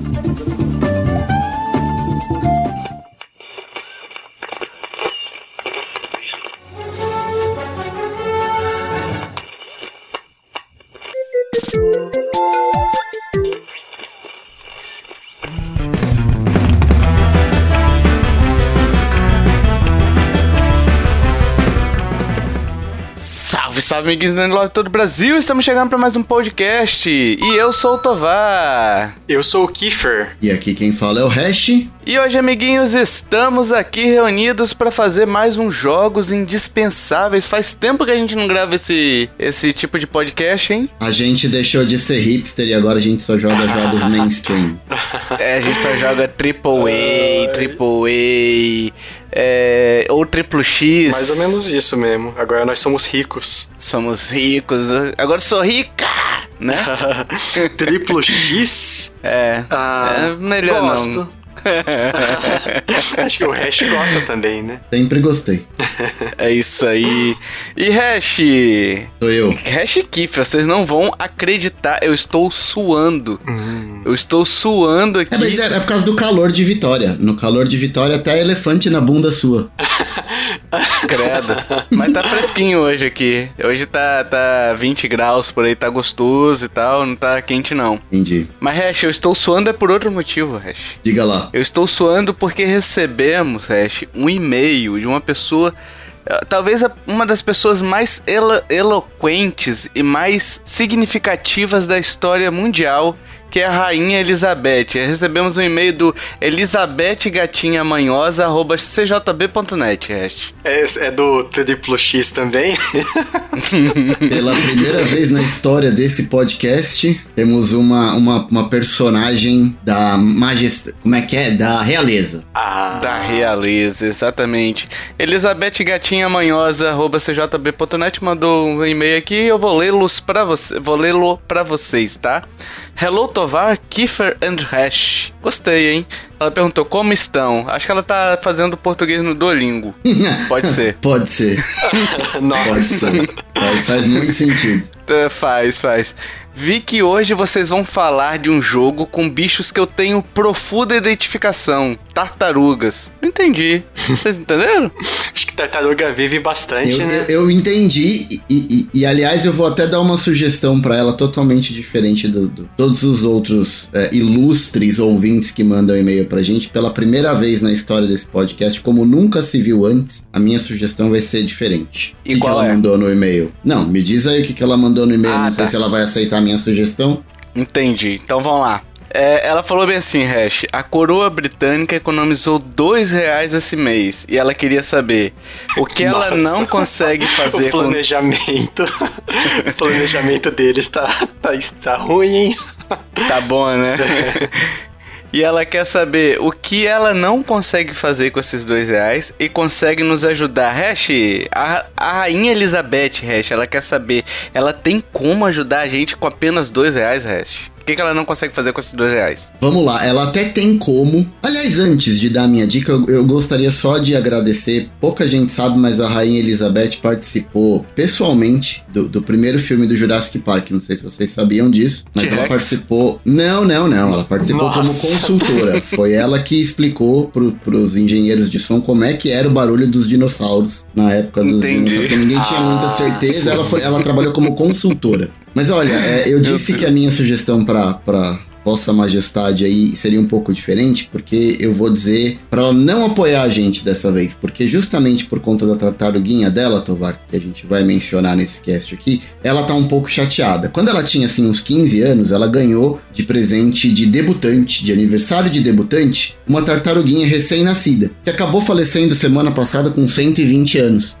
Thank you. Salve, amiguinhos do Love todo o Brasil! Estamos chegando para mais um podcast. E eu sou o Tovar. Eu sou o Kiefer. E aqui quem fala é o Hash. E hoje, amiguinhos, estamos aqui reunidos para fazer mais um Jogos Indispensáveis. Faz tempo que a gente não grava esse, esse tipo de podcast, hein? A gente deixou de ser hipster e agora a gente só joga jogos mainstream. É, a gente só joga AAA, AAA é, ou triplo X. Mais ou menos isso mesmo. Agora nós somos ricos. Somos ricos. Agora sou rica, né? triplo X? É. Ah, é melhor gosto. não. Acho que o Hash gosta também, né? Sempre gostei. É isso aí. E Hash? Sou eu. Hash Kiff, vocês não vão acreditar, eu estou suando. Hum. Eu estou suando aqui. É, mas é, é, por causa do calor de Vitória. No calor de Vitória, até elefante na bunda sua. Credo. Mas tá fresquinho hoje aqui. Hoje tá, tá 20 graus por aí, tá gostoso e tal, não tá quente não. Entendi. Mas Hash, eu estou suando é por outro motivo, Hash. Diga lá. Eu estou suando porque recebemos, Hash, um e-mail de uma pessoa eh, talvez uma das pessoas mais elo eloquentes e mais significativas da história mundial que é a Rainha Elizabeth. Recebemos um e-mail do elizabethgatinhamanhosa.cjb.net, É, é do Triplo X também? Pela primeira vez na história desse podcast, temos uma, uma, uma personagem da majestade. Como é que é? Da realeza. Ah. Da realeza, exatamente. Elizabeth Gatinha Manhosa.cjb.net mandou um e-mail aqui eu vou lê-los para você. Vou lê-lo para vocês, tá? Hello Tovar, Kiefer and Hash. Gostei, hein? Ela perguntou como estão. Acho que ela tá fazendo português no Duolingo. Pode ser. Pode ser. Nossa. Pode ser. Faz, faz muito sentido. É, faz, faz. Vi que hoje vocês vão falar de um jogo com bichos que eu tenho profunda identificação. Tartarugas. Não entendi. Vocês entenderam? Acho que tartaruga vive bastante, eu, né? Eu, eu entendi e, e, e, aliás, eu vou até dar uma sugestão para ela totalmente diferente do, do todos os outros é, ilustres ouvintes que mandam e-mail pra gente. Pela primeira vez na história desse podcast, como nunca se viu antes, a minha sugestão vai ser diferente. E o que, que ela é? mandou no e-mail? Não, me diz aí o que, que ela mandou no e-mail. Ah, Não tá. sei se ela vai aceitar a minha sugestão. Entendi. Então vamos lá. É, ela falou bem assim, Hash. A coroa britânica economizou dois reais esse mês e ela queria saber o que ela Nossa. não consegue fazer o planejamento. o planejamento deles tá, tá, tá ruim, hein? com. Tá bom, né? E ela quer saber o que ela não consegue fazer com esses dois reais e consegue nos ajudar. Hash, a, a rainha Elizabeth, Hash, ela quer saber, ela tem como ajudar a gente com apenas dois reais, Hash? O que, que ela não consegue fazer com esses dois reais? Vamos lá, ela até tem como. Aliás, antes de dar a minha dica, eu, eu gostaria só de agradecer. Pouca gente sabe, mas a Rainha Elizabeth participou pessoalmente do, do primeiro filme do Jurassic Park. Não sei se vocês sabiam disso, mas ela T-Rex? participou. Não, não, não. Ela participou como Nossa. consultora. Foi ela que explicou pro, pros engenheiros de som como é que era o barulho dos dinossauros na época dos Entendi. dinossauros. Porque ninguém tinha muita Ah, certeza. Ela, foi, ela trabalhou como consultora. Mas olha, é, eu disse que a minha sugestão pra Vossa Majestade aí seria um pouco diferente, porque eu vou dizer pra ela não apoiar a gente dessa vez, porque justamente por conta da tartaruguinha dela, Tovar, que a gente vai mencionar nesse cast aqui, ela tá um pouco chateada. Quando ela tinha assim uns 15 anos, ela ganhou de presente de debutante, de aniversário de debutante, uma tartaruguinha recém-nascida, que acabou falecendo semana passada com 120 anos.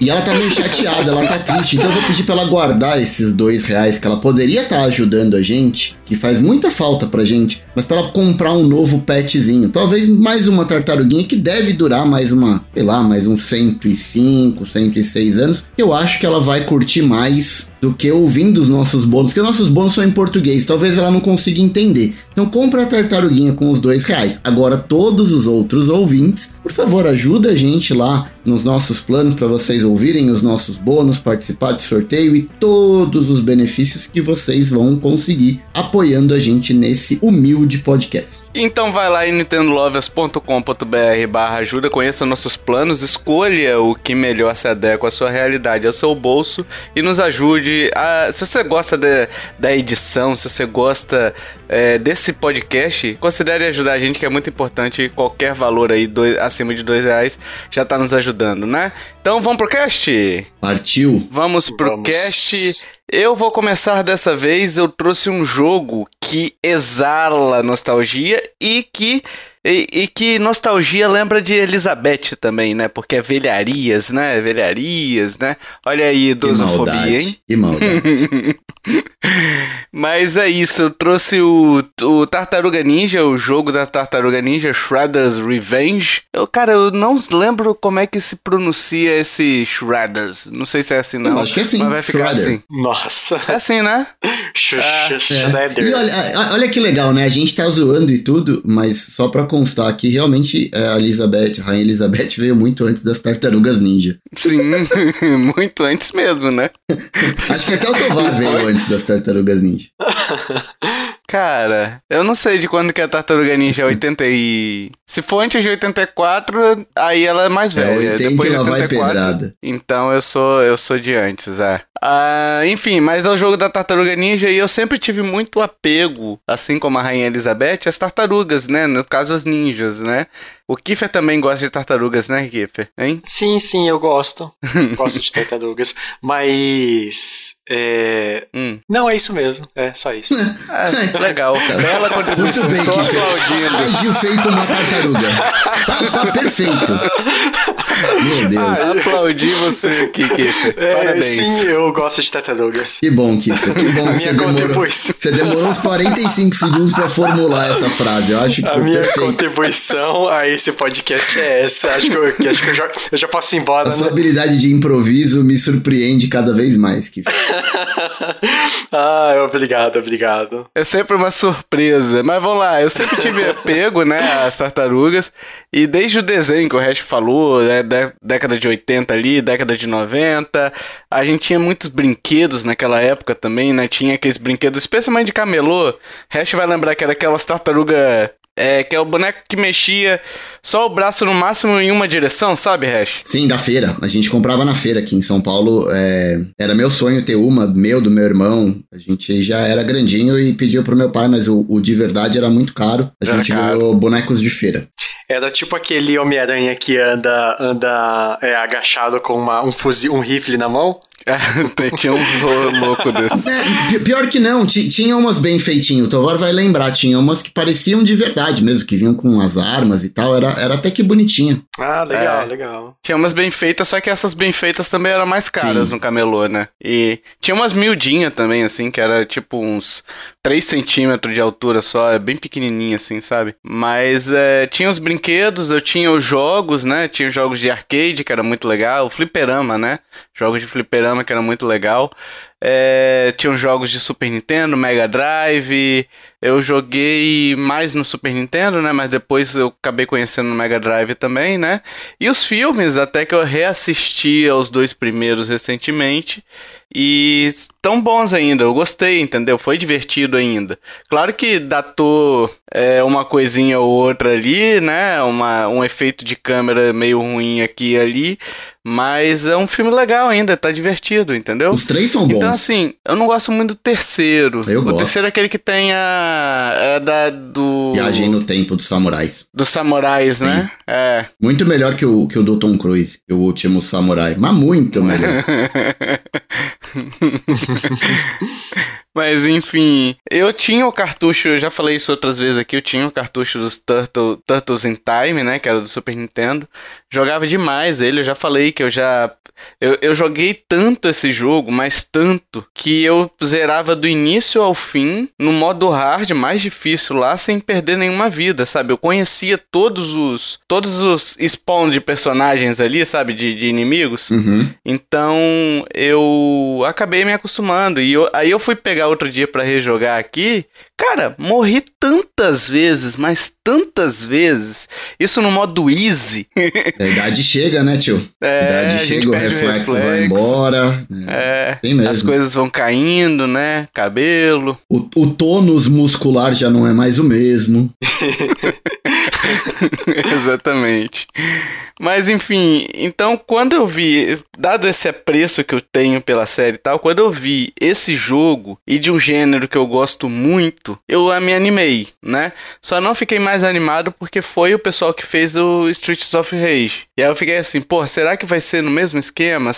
E ela tá meio chateada, ela tá triste. Então eu vou pedir pra ela guardar esses dois reais que ela poderia estar ajudando a gente, que faz muita falta pra gente, mas pra ela comprar um novo petzinho. Talvez mais uma tartaruguinha que deve durar mais uma, sei lá, mais uns 105, 106 anos. Eu acho que ela vai curtir mais do que ouvindo os nossos bônus, porque os nossos bônus são em português, talvez ela não consiga entender. Então compra a tartaruguinha com os dois reais. Agora, todos os outros ouvintes, por favor, ajuda a gente lá nos nossos planos para vocês ouvirem os nossos bônus, participar de sorteio e todos os benefícios que vocês vão conseguir apoiando a gente nesse humilde podcast. Então vai lá em nintendolovers.com.br barra ajuda, conheça nossos planos, escolha o que melhor se adequa à sua realidade, ao seu bolso e nos ajude a... Se você gosta de, da edição, se você gosta é, desse podcast, considere ajudar a gente, que é muito importante. Qualquer valor aí dois, acima de dois reais já tá nos ajudando, né? Então vamos pro cast? Partiu! Vamos pro vamos. cast. Eu vou começar dessa vez. Eu trouxe um jogo que exala nostalgia e que e, e, que nostalgia lembra de Elizabeth também, né? Porque é velharias, né? Velharias, né? Olha aí, idosofobia, hein? E maldade. Mas é isso, eu trouxe o, o Tartaruga Ninja, o jogo da Tartaruga Ninja, Shredder's Revenge. Eu, cara, eu não lembro como é que se pronuncia esse Shredders. Não sei se é assim, não. Eu acho que é assim. Mas vai ficar Shredder. assim. Nossa. É assim, né? Shredder. É. E olha, olha que legal, né? A gente tá zoando e tudo, mas só pra constar que realmente é, a Elizabeth, a Rainha Elizabeth veio muito antes das Tartarugas Ninja. Sim, muito antes mesmo, né? Acho que até o Tovar veio antes das Tartarugas Ninja. Cara, eu não sei de quando que a Tartaruga Ninja é 80 e... Se for antes de 84, aí ela é mais é, velha. É, 80 Depois de 84, vai pedrada. Então eu sou, eu sou de antes, é. Ah, enfim, mas é o jogo da Tartaruga Ninja e eu sempre tive muito apego, assim como a Rainha Elizabeth, às tartarugas, né? No caso, as ninjas, né? O Kiffer também gosta de tartarugas, né, Kiffer? Hein? Sim, sim, eu gosto. gosto de tartarugas. Mas. É... Hum. Não, é isso mesmo. É só isso. É, legal. Bela contribuição. Muito bem, Estou aplaudindo. Agiu feito uma tartaruga. Tá, tá perfeito. Meu Deus. Ah, aplaudi você aqui, Kiffer. É, Parabéns. Sim, eu gosto de tartarugas. Que bom, Kiffer. Que bom que você demorou. Você demorou uns 45 segundos pra formular essa frase. Eu acho que A minha perfeito. contribuição a esse podcast é essa. Acho que eu, acho que eu, já, eu já posso ir embora. A né? sua habilidade de improviso me surpreende cada vez mais, Kiffer. ah, obrigado, obrigado. É sempre uma surpresa. Mas vamos lá, eu sempre tive apego, né, às tartarugas. E desde o desenho que o resto falou, né, década de 80 ali, década de 90, a gente tinha muitos brinquedos naquela época também, né? Tinha aqueles brinquedos, especialmente de camelô. Hash vai lembrar que era aquelas tartaruga é, que é o boneco que mexia só o braço no máximo em uma direção, sabe, Hash? Sim, da feira. A gente comprava na feira aqui em São Paulo. É... Era meu sonho ter uma, meu, do meu irmão. A gente já era grandinho e pediu pro meu pai, mas o, o de verdade era muito caro. A era gente ganhou bonecos de feira. Era tipo aquele Homem-Aranha que anda, anda é, agachado com uma, um fuzil, um rifle na mão. tinha uns loucos desses. É, pior que não, tinha umas bem feitinho. O Tovar vai lembrar, tinha umas que pareciam de verdade mesmo, que vinham com as armas e tal. Era, era até que bonitinha. Ah, legal, é. legal. Tinha umas bem feitas, só que essas bem feitas também eram mais caras Sim. no camelô, né? E tinha umas miudinhas também, assim, que era tipo uns 3 centímetros de altura só, é bem pequenininha assim, sabe? Mas é, tinha os brinquedos, eu tinha os jogos, né? Tinha jogos de arcade, que era muito legal, o fliperama, né? Jogos de fliperama, que era muito legal. É, tinham jogos de Super Nintendo, Mega Drive. Eu joguei mais no Super Nintendo, né? Mas depois eu acabei conhecendo no Mega Drive também, né? E os filmes, até que eu reassisti aos dois primeiros recentemente. E tão bons ainda, eu gostei, entendeu? Foi divertido ainda. Claro que datou é, uma coisinha ou outra ali, né? Uma, um efeito de câmera meio ruim aqui e ali. Mas é um filme legal ainda, tá divertido, entendeu? Os três são bons. Então, assim, eu não gosto muito do terceiro. Eu o gosto. terceiro é aquele que tem a. É da do. Viagem no tempo dos samurais. Dos samurais, né? Sim. É. Muito melhor que o, que o do Tom Cruise, o último samurai. Mas muito melhor. Mas enfim, eu tinha o cartucho, eu já falei isso outras vezes aqui, eu tinha o cartucho dos Turtle, Turtles in Time, né, que era do Super Nintendo. Jogava demais ele, eu já falei que eu já eu, eu joguei tanto esse jogo, mas tanto, que eu zerava do início ao fim, no modo hard, mais difícil lá, sem perder nenhuma vida, sabe? Eu conhecia todos os todos os spawn de personagens ali, sabe? De, de inimigos. Uhum. Então eu acabei me acostumando. E eu, aí eu fui pegar pegar outro dia para rejogar aqui, cara, morri tantas vezes, mas tantas vezes. Isso no modo easy. A idade chega, né, tio? É, a idade a chega, o reflexo, reflexo, vai embora. É, é as coisas vão caindo, né? Cabelo. O, o tônus muscular já não é mais o mesmo. Exatamente. Mas enfim, então quando eu vi, dado esse apreço que eu tenho pela série e tal, quando eu vi esse jogo e de um gênero que eu gosto muito, eu me animei, né? Só não fiquei mais animado porque foi o pessoal que fez o Streets of Rage. E aí eu fiquei assim, pô, será que vai ser no mesmo esquema?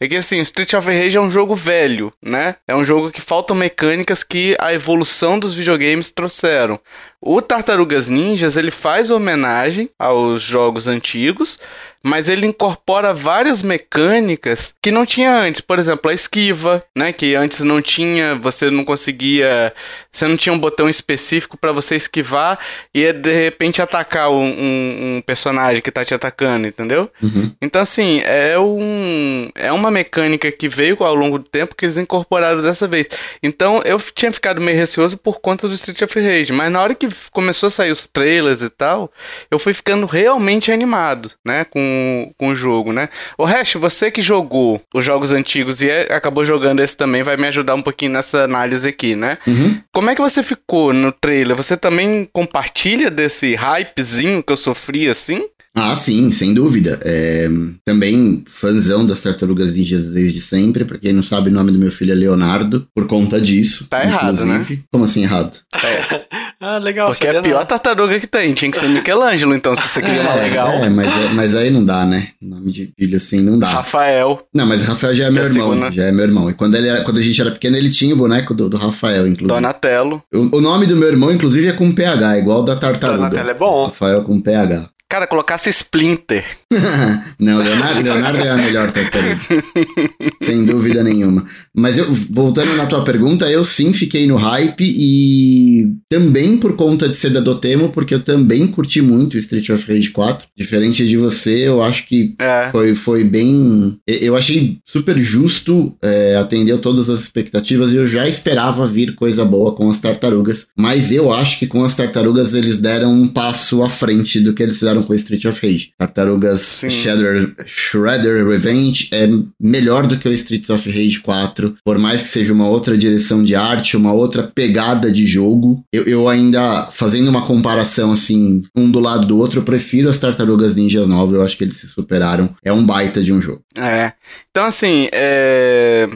É que assim, Streets of Rage é um jogo velho, né? É um jogo que faltam mecânicas que a evolução dos videogames trouxeram. O Tartarugas Ninjas ele faz homenagem aos jogos antigos, mas ele incorpora várias mecânicas que não tinha antes. Por exemplo, a esquiva, né? Que antes não tinha, você não conseguia, você não tinha um botão específico para você esquivar e de repente atacar um, um, um, personagem que tá te atacando, entendeu? Uhum. Então assim é um é uma mecânica que veio ao longo do tempo que eles incorporaram dessa vez. Então eu tinha ficado meio receoso por conta do Street of Rage, mas na hora que começou a sair os trailers e tal, eu fui ficando realmente animado, né? Com com, o jogo, né? O resto, você que jogou os jogos antigos e é, acabou jogando esse também, vai me ajudar um pouquinho nessa análise aqui, né? Uhum. Como é que você ficou no trailer? Você também compartilha desse hypezinho que eu sofri assim? Ah, sim, sem dúvida. É, também fãzão das Tartarugas Ninjas desde sempre. Pra quem não sabe, o nome do meu filho é Leonardo, por conta disso. Tá errado, né? Como assim errado? É. ah, legal. Porque é a pior não. tartaruga que tem. Tinha que ser Michelangelo, então, se você queria uma é, legal. É, mas, é, mas aí não dá, né? Nome de filho assim não dá. Rafael. Não, mas Rafael já é meu é irmão. Segunda. Já é meu irmão. E quando, ele era, quando a gente era pequeno, ele tinha o boneco do, do Rafael, inclusive. Donatello. O, o, nome do meu irmão, inclusive, é com PH, igual da tartaruga. Donatello é bom. Rafael com PH. Cara, colocasse Splinter. não, Leonardo, Leonardo é a melhor tartaruga. Sem dúvida nenhuma. Mas eu, voltando na tua pergunta, eu sim fiquei no hype e também por conta de ser da Dotemo, porque eu também curti muito Street of Rage 4. Diferente de você, eu acho que é. foi, foi bem. Eu achei super justo, é, atendeu todas as expectativas e eu já esperava vir coisa boa com as tartarugas. Mas eu acho que com as tartarugas eles deram um passo à frente do que eles fizeram com Street of Rage. Tartarugas Shredder, Shredder Revenge é melhor do que o Streets of Rage 4, por mais que seja uma outra direção de arte, uma outra pegada de jogo. Eu, eu ainda, fazendo uma comparação assim, um do lado do outro, eu prefiro as Tartarugas Ninja 9, eu acho que eles se superaram. É um baita de um jogo. É. Então, assim, é...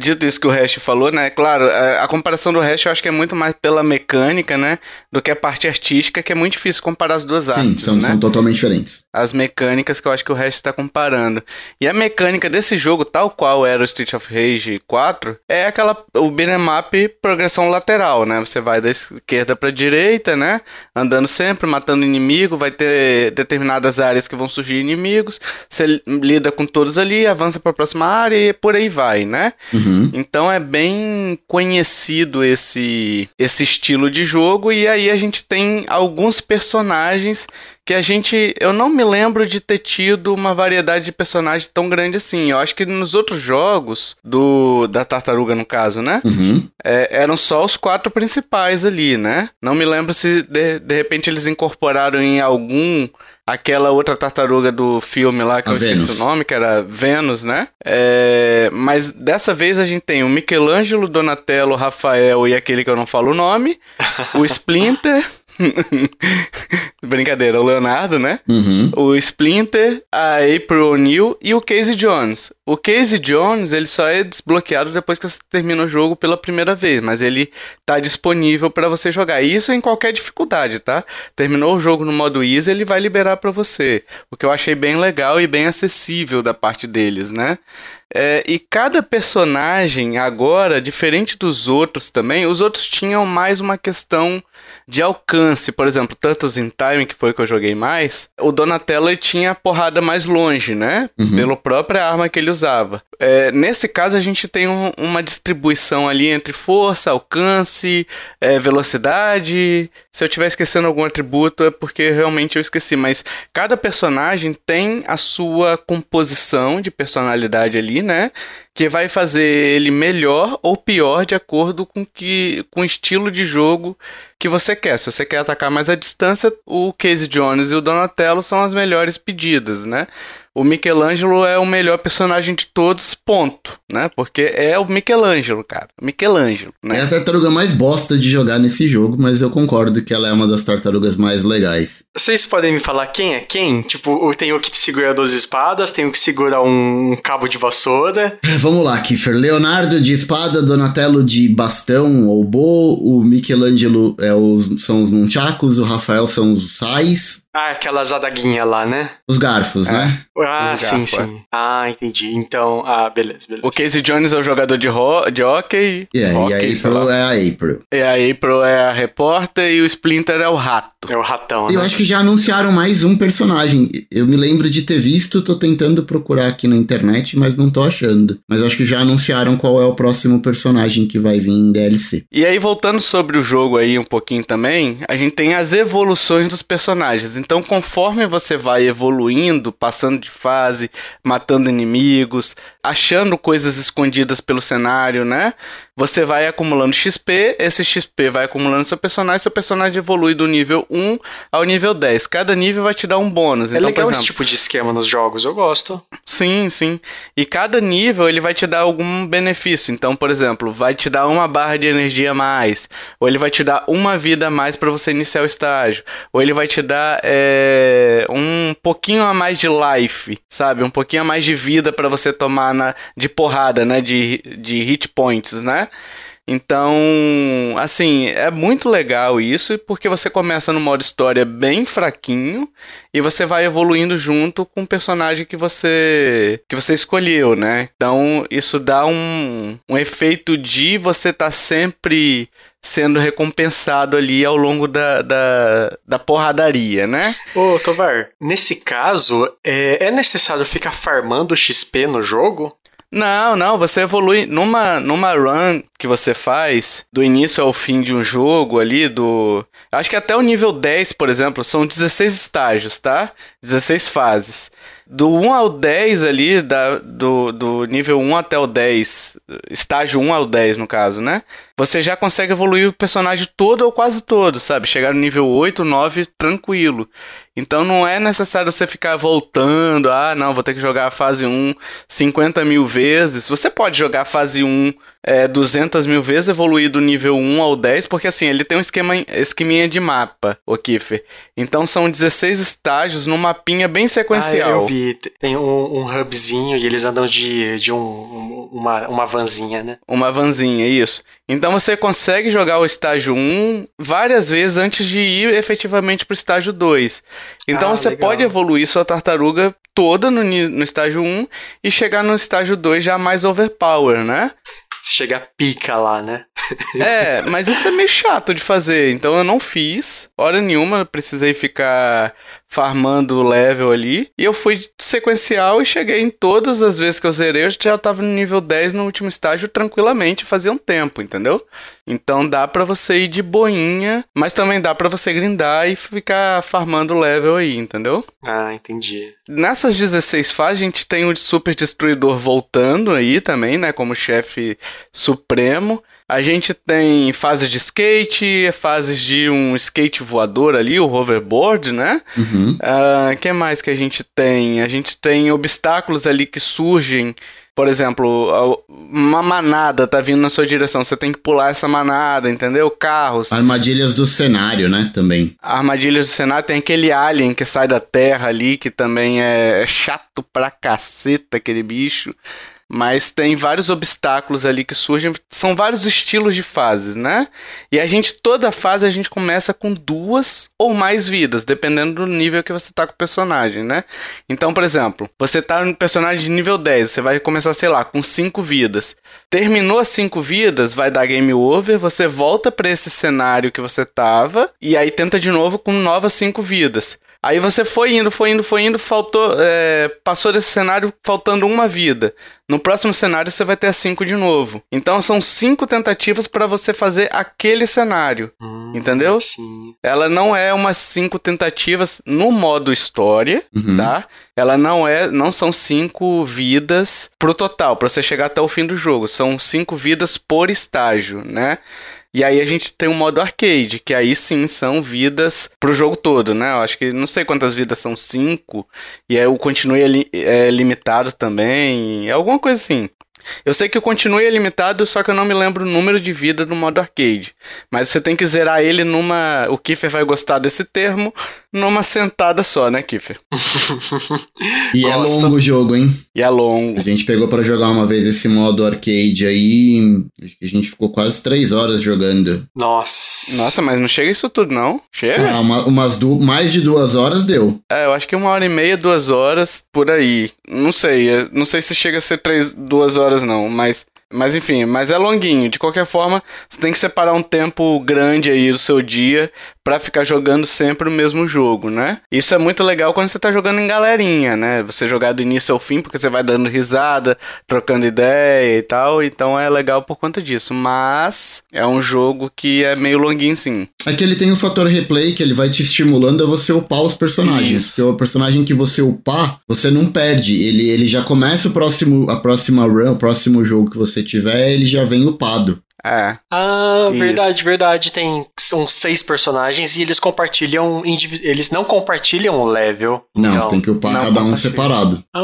dito isso que o Hash falou, né? Claro, a, a comparação do Hash eu acho que é muito mais pela mecânica, né? Do que a parte artística, que é muito difícil comparar as duas Sim, artes. São, né? São totalmente diferentes. As mecânicas que eu acho que o Hash está comparando. E a mecânica desse jogo, tal qual era o Street of Rage 4, é aquela. O beat'em up progressão lateral, né? Você vai da esquerda pra direita, né? Andando sempre, matando inimigo, vai ter determinadas áreas que vão surgir inimigos. Você lida com todos ali, avança para a próxima área e por aí vai, né? Uhum. Então é bem conhecido esse, esse estilo de jogo e aí a gente tem alguns personagens que a gente. Eu não me lembro de ter tido uma variedade de personagens tão grande assim. Eu acho que nos outros jogos, do da tartaruga, no caso, né? Uhum. É, eram só os quatro principais ali, né? Não me lembro se de, de repente eles incorporaram em algum aquela outra tartaruga do filme lá, que a eu Venus. esqueci o nome, que era Vênus, né? É, mas dessa vez a gente tem o Michelangelo, Donatello, Rafael e aquele que eu não falo o nome, o Splinter. Brincadeira, o Leonardo, né? Uhum. O Splinter, a April O'Neil e o Casey Jones. O Casey Jones, ele só é desbloqueado depois que você termina o jogo pela primeira vez, mas ele tá disponível para você jogar. Isso em qualquer dificuldade, tá? Terminou o jogo no modo easy, ele vai liberar para você. O que eu achei bem legal e bem acessível da parte deles, né? É, e cada personagem agora, diferente dos outros também, os outros tinham mais uma questão de alcance. Por exemplo, Turtles in Time, que foi o que eu joguei mais, o Donatello tinha a porrada mais longe, né? Uhum. Pela própria arma que ele usava. É, nesse caso a gente tem um, uma distribuição ali entre força, alcance, é, velocidade. Se eu estiver esquecendo algum atributo é porque realmente eu esqueci, mas cada personagem tem a sua composição de personalidade ali, né? Que vai fazer ele melhor ou pior de acordo com que com o estilo de jogo que você quer. Se você quer atacar mais à distância, o Casey Jones e o Donatello são as melhores pedidas, né? O Michelangelo é o melhor personagem de todos, ponto, né? Porque é o Michelangelo, cara. Michelangelo, né? É a tartaruga mais bosta de jogar nesse jogo, mas eu concordo que ela é uma das tartarugas mais legais. Vocês podem me falar quem é quem? Tipo, tem o que segura duas espadas, tem o que segura um cabo de vassoura. Vamos lá, Kiffer. Leonardo de espada, Donatello de bastão ou bo, o Michelangelo é os, são os nunchakus, o Rafael são os sais, ah, aquelas adaguinhas lá, né? Os garfos, é. né? Ah, sim, sim. É. Ah, entendi. Então, ah, beleza, beleza. O Casey Jones é o jogador de, ro de hockey. Yeah, hockey, e a April é a April. E a April é a repórter e o Splinter é o rato. É o ratão, né? Eu acho que já anunciaram mais um personagem. Eu me lembro de ter visto, tô tentando procurar aqui na internet, mas não tô achando. Mas acho que já anunciaram qual é o próximo personagem que vai vir em DLC. E aí, voltando sobre o jogo aí um pouquinho também, a gente tem as evoluções dos personagens. Então, conforme você vai evoluindo, passando de fase, matando inimigos, achando coisas escondidas pelo cenário, né? Você vai acumulando XP, esse XP vai acumulando seu personagem, seu personagem evolui do nível 1 ao nível 10. Cada nível vai te dar um bônus. É então, legal exemplo, esse tipo de esquema nos jogos, eu gosto. Sim, sim. E cada nível ele vai te dar algum benefício. Então, por exemplo, vai te dar uma barra de energia a mais, ou ele vai te dar uma vida a mais para você iniciar o estágio, ou ele vai te dar é, um pouquinho a mais de life, sabe? Um pouquinho a mais de vida para você tomar na, de porrada, né? De, de hit points, né? Então, assim, é muito legal isso, porque você começa no modo história bem fraquinho e você vai evoluindo junto com o personagem que você que você escolheu, né? Então, isso dá um, um efeito de você estar tá sempre sendo recompensado ali ao longo da, da, da porradaria, né? Ô, Tovar, nesse caso, é, é necessário ficar farmando XP no jogo? Não, não, você evolui numa, numa run que você faz do início ao fim de um jogo ali, do. Acho que até o nível 10, por exemplo, são 16 estágios, tá? 16 fases. Do 1 ao 10 ali, da, do, do nível 1 até o 10, estágio 1 ao 10 no caso, né? Você já consegue evoluir o personagem todo ou quase todo, sabe? Chegar no nível 8, 9 tranquilo. Então não é necessário você ficar voltando, ah, não, vou ter que jogar a fase 1 50 mil vezes. Você pode jogar a fase 1 é, 200 mil vezes, evoluir do nível 1 ao 10, porque assim, ele tem um esquema, esqueminha de mapa, o Kiffer. Então são 16 estágios num mapinha bem sequencial. Ah, eu vi. Tem um, um hubzinho e eles andam de, de um, uma, uma vanzinha, né? Uma vanzinha, isso. Então você consegue jogar o estágio 1 várias vezes antes de ir efetivamente para o estágio 2. Então ah, você legal. pode evoluir sua tartaruga toda no, no estágio 1 e chegar no estágio 2 já mais overpower, né? Chega pica lá, né? é, mas isso é meio chato de fazer, então eu não fiz. Hora nenhuma precisei ficar farmando o level ali. E eu fui sequencial e cheguei em todas as vezes que eu zerei, eu já tava no nível 10 no último estágio tranquilamente, fazia um tempo, entendeu? Então dá para você ir de boinha, mas também dá para você grindar e ficar farmando o level aí, entendeu? Ah, entendi. Nessas 16 fases a gente tem o Super Destruidor voltando aí também, né, como chefe supremo. A gente tem fases de skate, fases de um skate voador ali, o hoverboard, né? Uhum. Uh, que mais que a gente tem? A gente tem obstáculos ali que surgem. Por exemplo, uma manada tá vindo na sua direção, você tem que pular essa manada, entendeu? Carros. Armadilhas do cenário, né? Também. Armadilhas do cenário, tem aquele alien que sai da terra ali, que também é chato pra caceta, aquele bicho mas tem vários obstáculos ali que surgem, são vários estilos de fases, né? E a gente, toda fase, a gente começa com duas ou mais vidas, dependendo do nível que você tá com o personagem, né? Então, por exemplo, você tá no personagem de nível 10, você vai começar, sei lá, com cinco vidas. Terminou as cinco vidas, vai dar game over, você volta para esse cenário que você tava, e aí tenta de novo com novas cinco vidas. Aí você foi indo, foi indo, foi indo, faltou. É, passou desse cenário faltando uma vida. No próximo cenário você vai ter as cinco de novo. Então são cinco tentativas para você fazer aquele cenário. Hum, entendeu? Sim. Ela não é umas cinco tentativas no modo história, uhum. tá? Ela não é, não são cinco vidas pro total, para você chegar até o fim do jogo. São cinco vidas por estágio, né? E aí a gente tem um modo arcade, que aí sim são vidas pro jogo todo, né? Eu acho que não sei quantas vidas são, cinco. E aí o continue é, é limitado também. É alguma coisa assim. Eu sei que o continue é limitado, só que eu não me lembro o número de vida no modo arcade. Mas você tem que zerar ele numa. O Kiffer vai gostar desse termo, numa sentada só, né, Kiffer? e é longo o jogo, hein? E é longo. A gente pegou para jogar uma vez esse modo arcade aí. A gente ficou quase três horas jogando. Nossa. Nossa, mas não chega isso tudo, não? Chega? Ah, uma, umas du mais de duas horas deu. É, eu acho que uma hora e meia, duas horas, por aí. Não sei. Não sei se chega a ser três, duas horas, não, mas mas enfim, mas é longuinho. De qualquer forma, você tem que separar um tempo grande aí do seu dia para ficar jogando sempre o mesmo jogo, né? Isso é muito legal quando você tá jogando em galerinha, né? Você jogar do início ao fim, porque você vai dando risada, trocando ideia e tal. Então é legal por conta disso. Mas é um jogo que é meio longuinho, sim. É que ele tem o fator replay, que ele vai te estimulando a você upar os personagens. Isso. Porque o personagem que você upar, você não perde. Ele, ele já começa o próximo, a próxima run, o próximo jogo que você tiver, ele já vem upado. É. Ah, Isso. verdade, verdade. Tem são seis personagens e eles compartilham eles não compartilham o level. Não, não, você tem que upar cada um separado. Ah.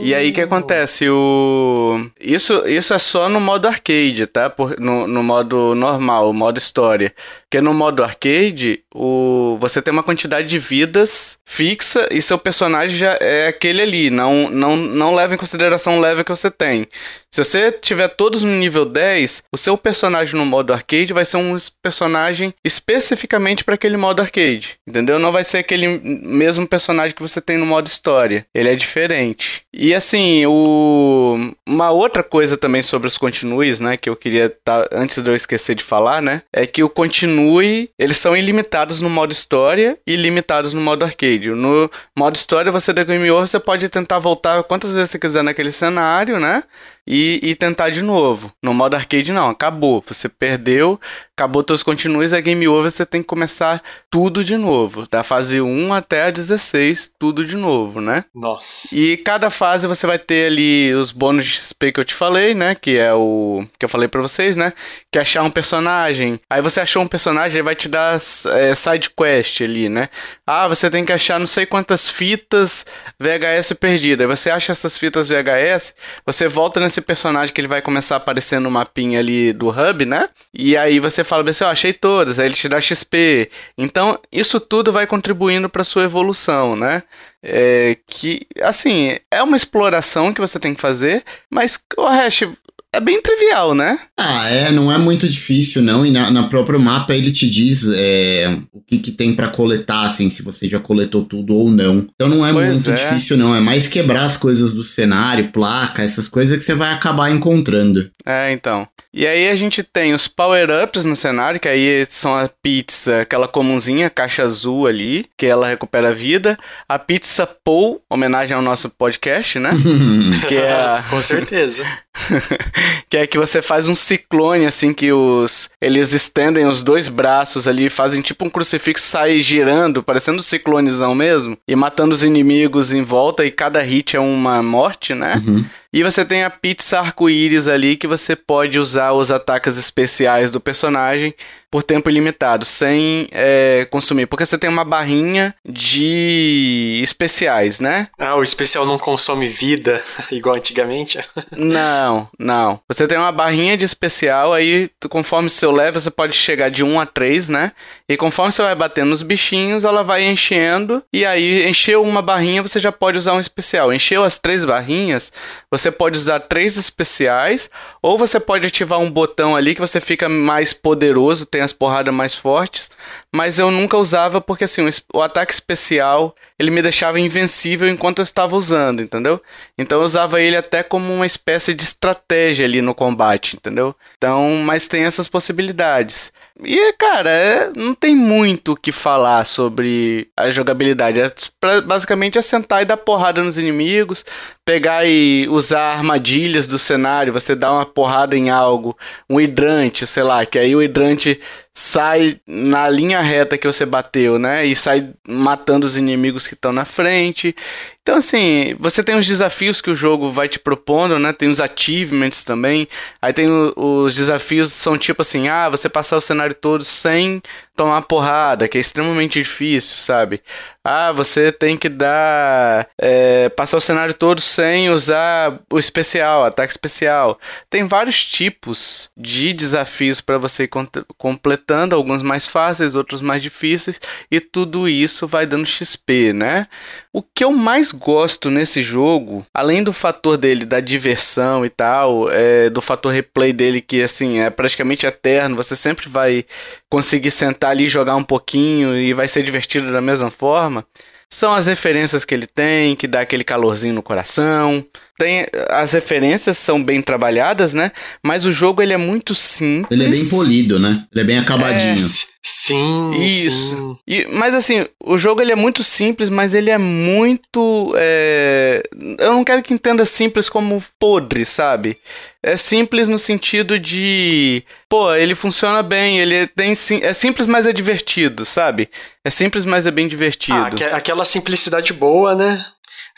E aí o que acontece? O isso isso é só no modo arcade, tá? Por, no, no modo normal, o modo história. Porque no modo arcade, o, você tem uma quantidade de vidas fixa e seu personagem já é aquele ali. Não, não, não leva em consideração o level que você tem. Se você tiver todos no nível 10, o seu personagem no modo arcade vai ser um personagem especificamente para aquele modo arcade. Entendeu? Não vai ser aquele mesmo personagem que você tem no modo história. Ele é diferente. E assim, o... uma outra coisa também sobre os continues, né? Que eu queria, tá, antes de eu esquecer de falar, né? É que o continue continue. Eles são ilimitados no modo história e limitados no modo arcade. No modo história, você da Game Over, você pode tentar voltar quantas vezes você quiser naquele cenário, né? E, e tentar de novo. No modo arcade, não, acabou. Você perdeu, acabou seus continues, é game over, você tem que começar tudo de novo. Da fase 1 até a 16, tudo de novo, né? Nossa. E cada fase você vai ter ali os bônus de XP que eu te falei, né? Que é o. que eu falei para vocês, né? Que é achar um personagem. Aí você achou um personagem, ele vai te dar é, side quest ali, né? Ah, você tem que achar não sei quantas fitas VHS perdidas. Aí você acha essas fitas VHS, você volta nesse esse personagem que ele vai começar a aparecer no mapinha ali do hub, né? E aí você fala assim, ó, oh, achei todas, aí ele te dá XP. Então, isso tudo vai contribuindo para sua evolução, né? É, que, assim, é uma exploração que você tem que fazer, mas o resto é bem trivial, né? Ah, é, não é muito difícil, não. E na, na mapa ele te diz é, que, que tem para coletar, assim, se você já coletou tudo ou não. Então não é pois muito é. difícil, não. É mais quebrar as coisas do cenário, placa, essas coisas que você vai acabar encontrando. É, então. E aí a gente tem os power-ups no cenário, que aí são a pizza, aquela comunzinha, caixa azul ali, que ela recupera a vida. A pizza Paul, homenagem ao nosso podcast, né? que é a... Com certeza. que é que você faz um ciclone, assim, que os. Eles estendem os dois braços ali, fazem tipo um crucifixo, sai girando, parecendo um ciclonezão mesmo, e matando os inimigos em volta, e cada hit é uma morte, né? Uhum. E você tem a pizza arco-íris ali que você pode usar os ataques especiais do personagem por tempo ilimitado, sem é, consumir. Porque você tem uma barrinha de especiais, né? Ah, o especial não consome vida, igual antigamente? não, não. Você tem uma barrinha de especial, aí conforme seu level, você pode chegar de 1 a 3, né? E conforme você vai batendo nos bichinhos, ela vai enchendo. E aí, encheu uma barrinha, você já pode usar um especial. Encheu as três barrinhas, você pode usar três especiais, ou você pode ativar um botão ali que você fica mais poderoso, tem as porradas mais fortes, mas eu nunca usava porque assim, o, ataque especial, ele me deixava invencível enquanto eu estava usando, entendeu? Então eu usava ele até como uma espécie de estratégia ali no combate, entendeu? Então, mas tem essas possibilidades. E, cara, é, não tem muito o que falar sobre a jogabilidade. É pra, basicamente é sentar e dar porrada nos inimigos, pegar e usar armadilhas do cenário, você dá uma porrada em algo, um hidrante, sei lá, que aí o hidrante sai na linha reta que você bateu, né? E sai matando os inimigos que estão na frente. Então, assim, você tem os desafios que o jogo vai te propondo, né? Tem os achievements também. Aí tem o, os desafios são tipo assim, ah, você passar o cenário todo sem tomar porrada, que é extremamente difícil, sabe? Ah, você tem que dar. É, passar o cenário todo sem usar o especial, ataque especial. Tem vários tipos de desafios para você ir completando, alguns mais fáceis, outros mais difíceis, e tudo isso vai dando XP, né? O que eu mais gosto nesse jogo, além do fator dele da diversão e tal, é, do fator replay dele que assim é praticamente eterno, você sempre vai conseguir sentar ali, jogar um pouquinho e vai ser divertido da mesma forma, são as referências que ele tem, que dá aquele calorzinho no coração. Tem, as referências são bem trabalhadas, né? Mas o jogo ele é muito simples. Ele é bem polido, né? Ele é bem acabadinho. É, sim, isso. Sim. E, mas assim, o jogo ele é muito simples, mas ele é muito. É... Eu não quero que entenda simples como podre, sabe? É simples no sentido de. Pô, ele funciona bem, ele tem. É simples, mas é divertido, sabe? É simples, mas é bem divertido. Ah, aquela simplicidade boa, né?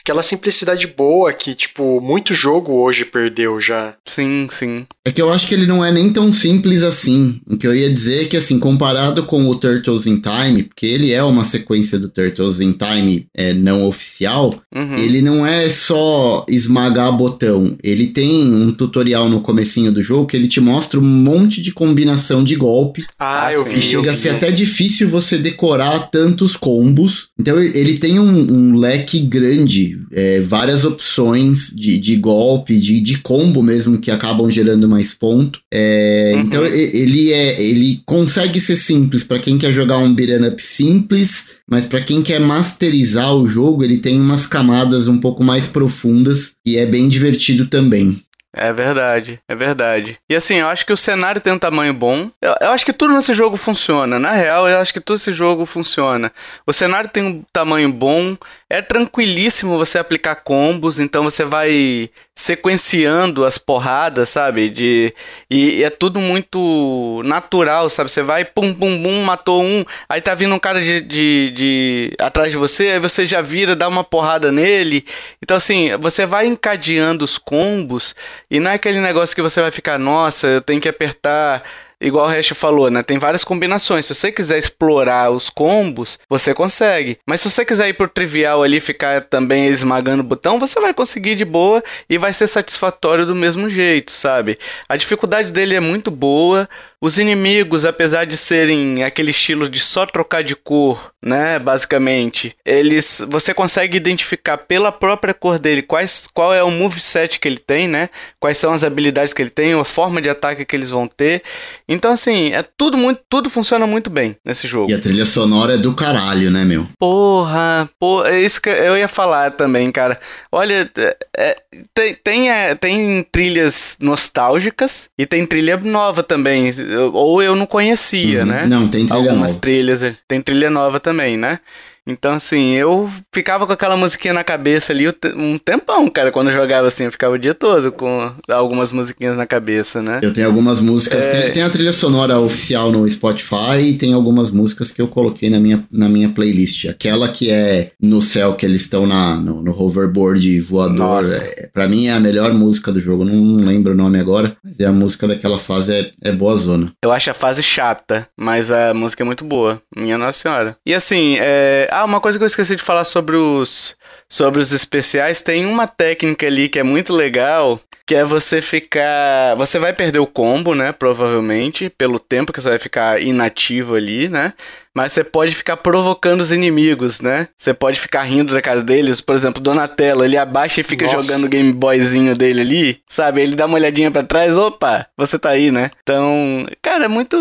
Aquela simplicidade boa que, tipo, muito jogo hoje perdeu já. Sim, sim. É que eu acho que ele não é nem tão simples assim. O que eu ia dizer é que, assim, comparado com o Turtles in Time, porque ele é uma sequência do Turtles in Time é, não oficial, uhum. ele não é só esmagar botão. Ele tem um tutorial no comecinho do jogo que ele te mostra um monte de combinação de golpe. Ah, eu vi. E chega a ser até difícil você decorar tantos combos. Então ele tem um, um leque grande é, várias opções de, de golpe, de, de combo mesmo, que acabam gerando mais ponto. É, uhum. Então ele é ele consegue ser simples para quem quer jogar um beat'em up simples, mas para quem quer masterizar o jogo, ele tem umas camadas um pouco mais profundas e é bem divertido também. É verdade, é verdade. E assim, eu acho que o cenário tem um tamanho bom. Eu, eu, acho que tudo nesse jogo funciona. Na real, eu acho que todo esse jogo funciona. O cenário tem um tamanho bom. É tranquilíssimo você aplicar combos, então você vai sequenciando as porradas, sabe? De, e, e é tudo muito natural, sabe? Você vai, pum, pum, pum, matou um, aí tá vindo um cara de, de, de atrás de você, aí você já vira, dá uma porrada nele. Então, assim, você vai encadeando os combos e não é aquele negócio que você vai ficar, nossa, eu tenho que apertar igual o Hash falou, né? Tem várias combinações. Se você quiser explorar os combos, você consegue. Mas se você quiser ir pro trivial ali ficar também esmagando o botão, você vai conseguir de boa e vai ser satisfatório do mesmo jeito, sabe? A dificuldade dele é muito boa. Os inimigos, apesar de serem aquele estilo de só trocar de cor, né, basicamente, eles você consegue identificar pela própria cor dele quais, qual é o moveset que ele tem, né? Quais são as habilidades que ele tem, a forma de ataque que eles vão ter. Então assim, é tudo muito, tudo funciona muito bem nesse jogo. E a trilha sonora é do caralho, né, meu? Porra, porra, é isso que eu ia falar também, cara. Olha, é, é tem, tem, é, tem trilhas nostálgicas e tem trilha nova também ou eu não conhecia, uhum. né? Não, tem trilha Algumas nova. trilhas, tem trilha nova também, né? Então, assim, eu ficava com aquela musiquinha na cabeça ali um tempão, cara, quando eu jogava assim. Eu ficava o dia todo com algumas musiquinhas na cabeça, né? Eu tenho algumas músicas. É... Tem, tem, a trilha sonora oficial no Spotify e tem algumas músicas que eu coloquei na minha, na minha playlist. Aquela que é no céu, que eles estão na, no, no hoverboard voador. É, pra mim é a melhor música do jogo. Não lembro o nome agora, mas é a música daquela fase, é, é boa zona. Eu acho a fase chata, mas a música é muito boa. Minha Nossa Senhora. E assim, é ah, uma coisa que eu esqueci de falar sobre os, sobre os especiais, tem uma técnica ali que é muito legal, que é você ficar. Você vai perder o combo, né? Provavelmente, pelo tempo que você vai ficar inativo ali, né? mas você pode ficar provocando os inimigos, né? Você pode ficar rindo da casa deles, por exemplo, Donatello, ele abaixa e fica Nossa. jogando o Game Boyzinho dele ali, sabe? Ele dá uma olhadinha para trás, opa, você tá aí, né? Então, cara, é muito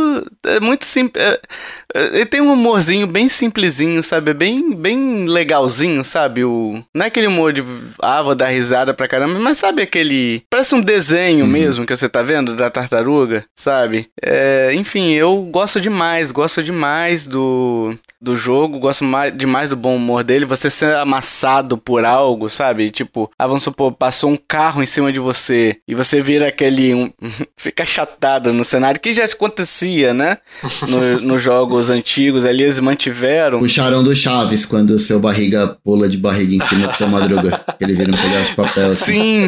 é muito simples. É, é, ele tem um humorzinho bem simplesinho, sabe? Bem bem legalzinho, sabe? O não é aquele humor de ah, vou dar risada pra caramba, mas sabe aquele parece um desenho uhum. mesmo que você tá vendo da tartaruga, sabe? É, enfim, eu gosto demais, gosto demais do do, jogo, gosto mais, demais do bom humor dele. Você ser amassado por algo, sabe? Tipo, ah, vamos supor, passou um carro em cima de você e você vira aquele. Um, fica chatado no cenário, que já acontecia, né? No, nos jogos antigos ali, eles mantiveram. Puxaram do Chaves quando o seu barriga pula de barriga em cima do seu madruga. ele vira pedaço de papel. Assim. Sim.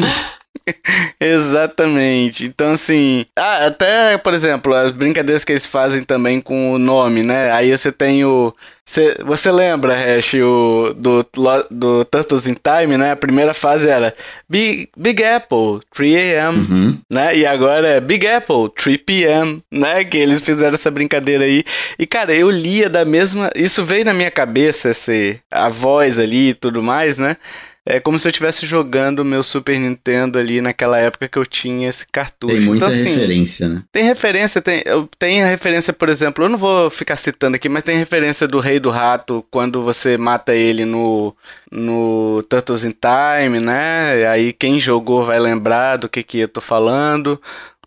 Exatamente. Então, assim, ah, até, por exemplo, as brincadeiras que eles fazem também com o nome, né? Aí você tem o. Você, você lembra, Hash, o, do, do Turtles in Time, né? A primeira fase era Big, Big Apple, 3am, uhum. né? E agora é Big Apple, 3pm, né? Que eles fizeram essa brincadeira aí. E, cara, eu lia da mesma. Isso veio na minha cabeça, esse, a voz ali e tudo mais, né? É como se eu estivesse jogando meu Super Nintendo ali naquela época que eu tinha esse cartucho. Tem muita então, assim, referência, né? Tem referência, tem, tem a referência, por exemplo, eu não vou ficar citando aqui, mas tem referência do Rei do Rato quando você mata ele no, no Turtles in Time, né? Aí quem jogou vai lembrar do que, que eu tô falando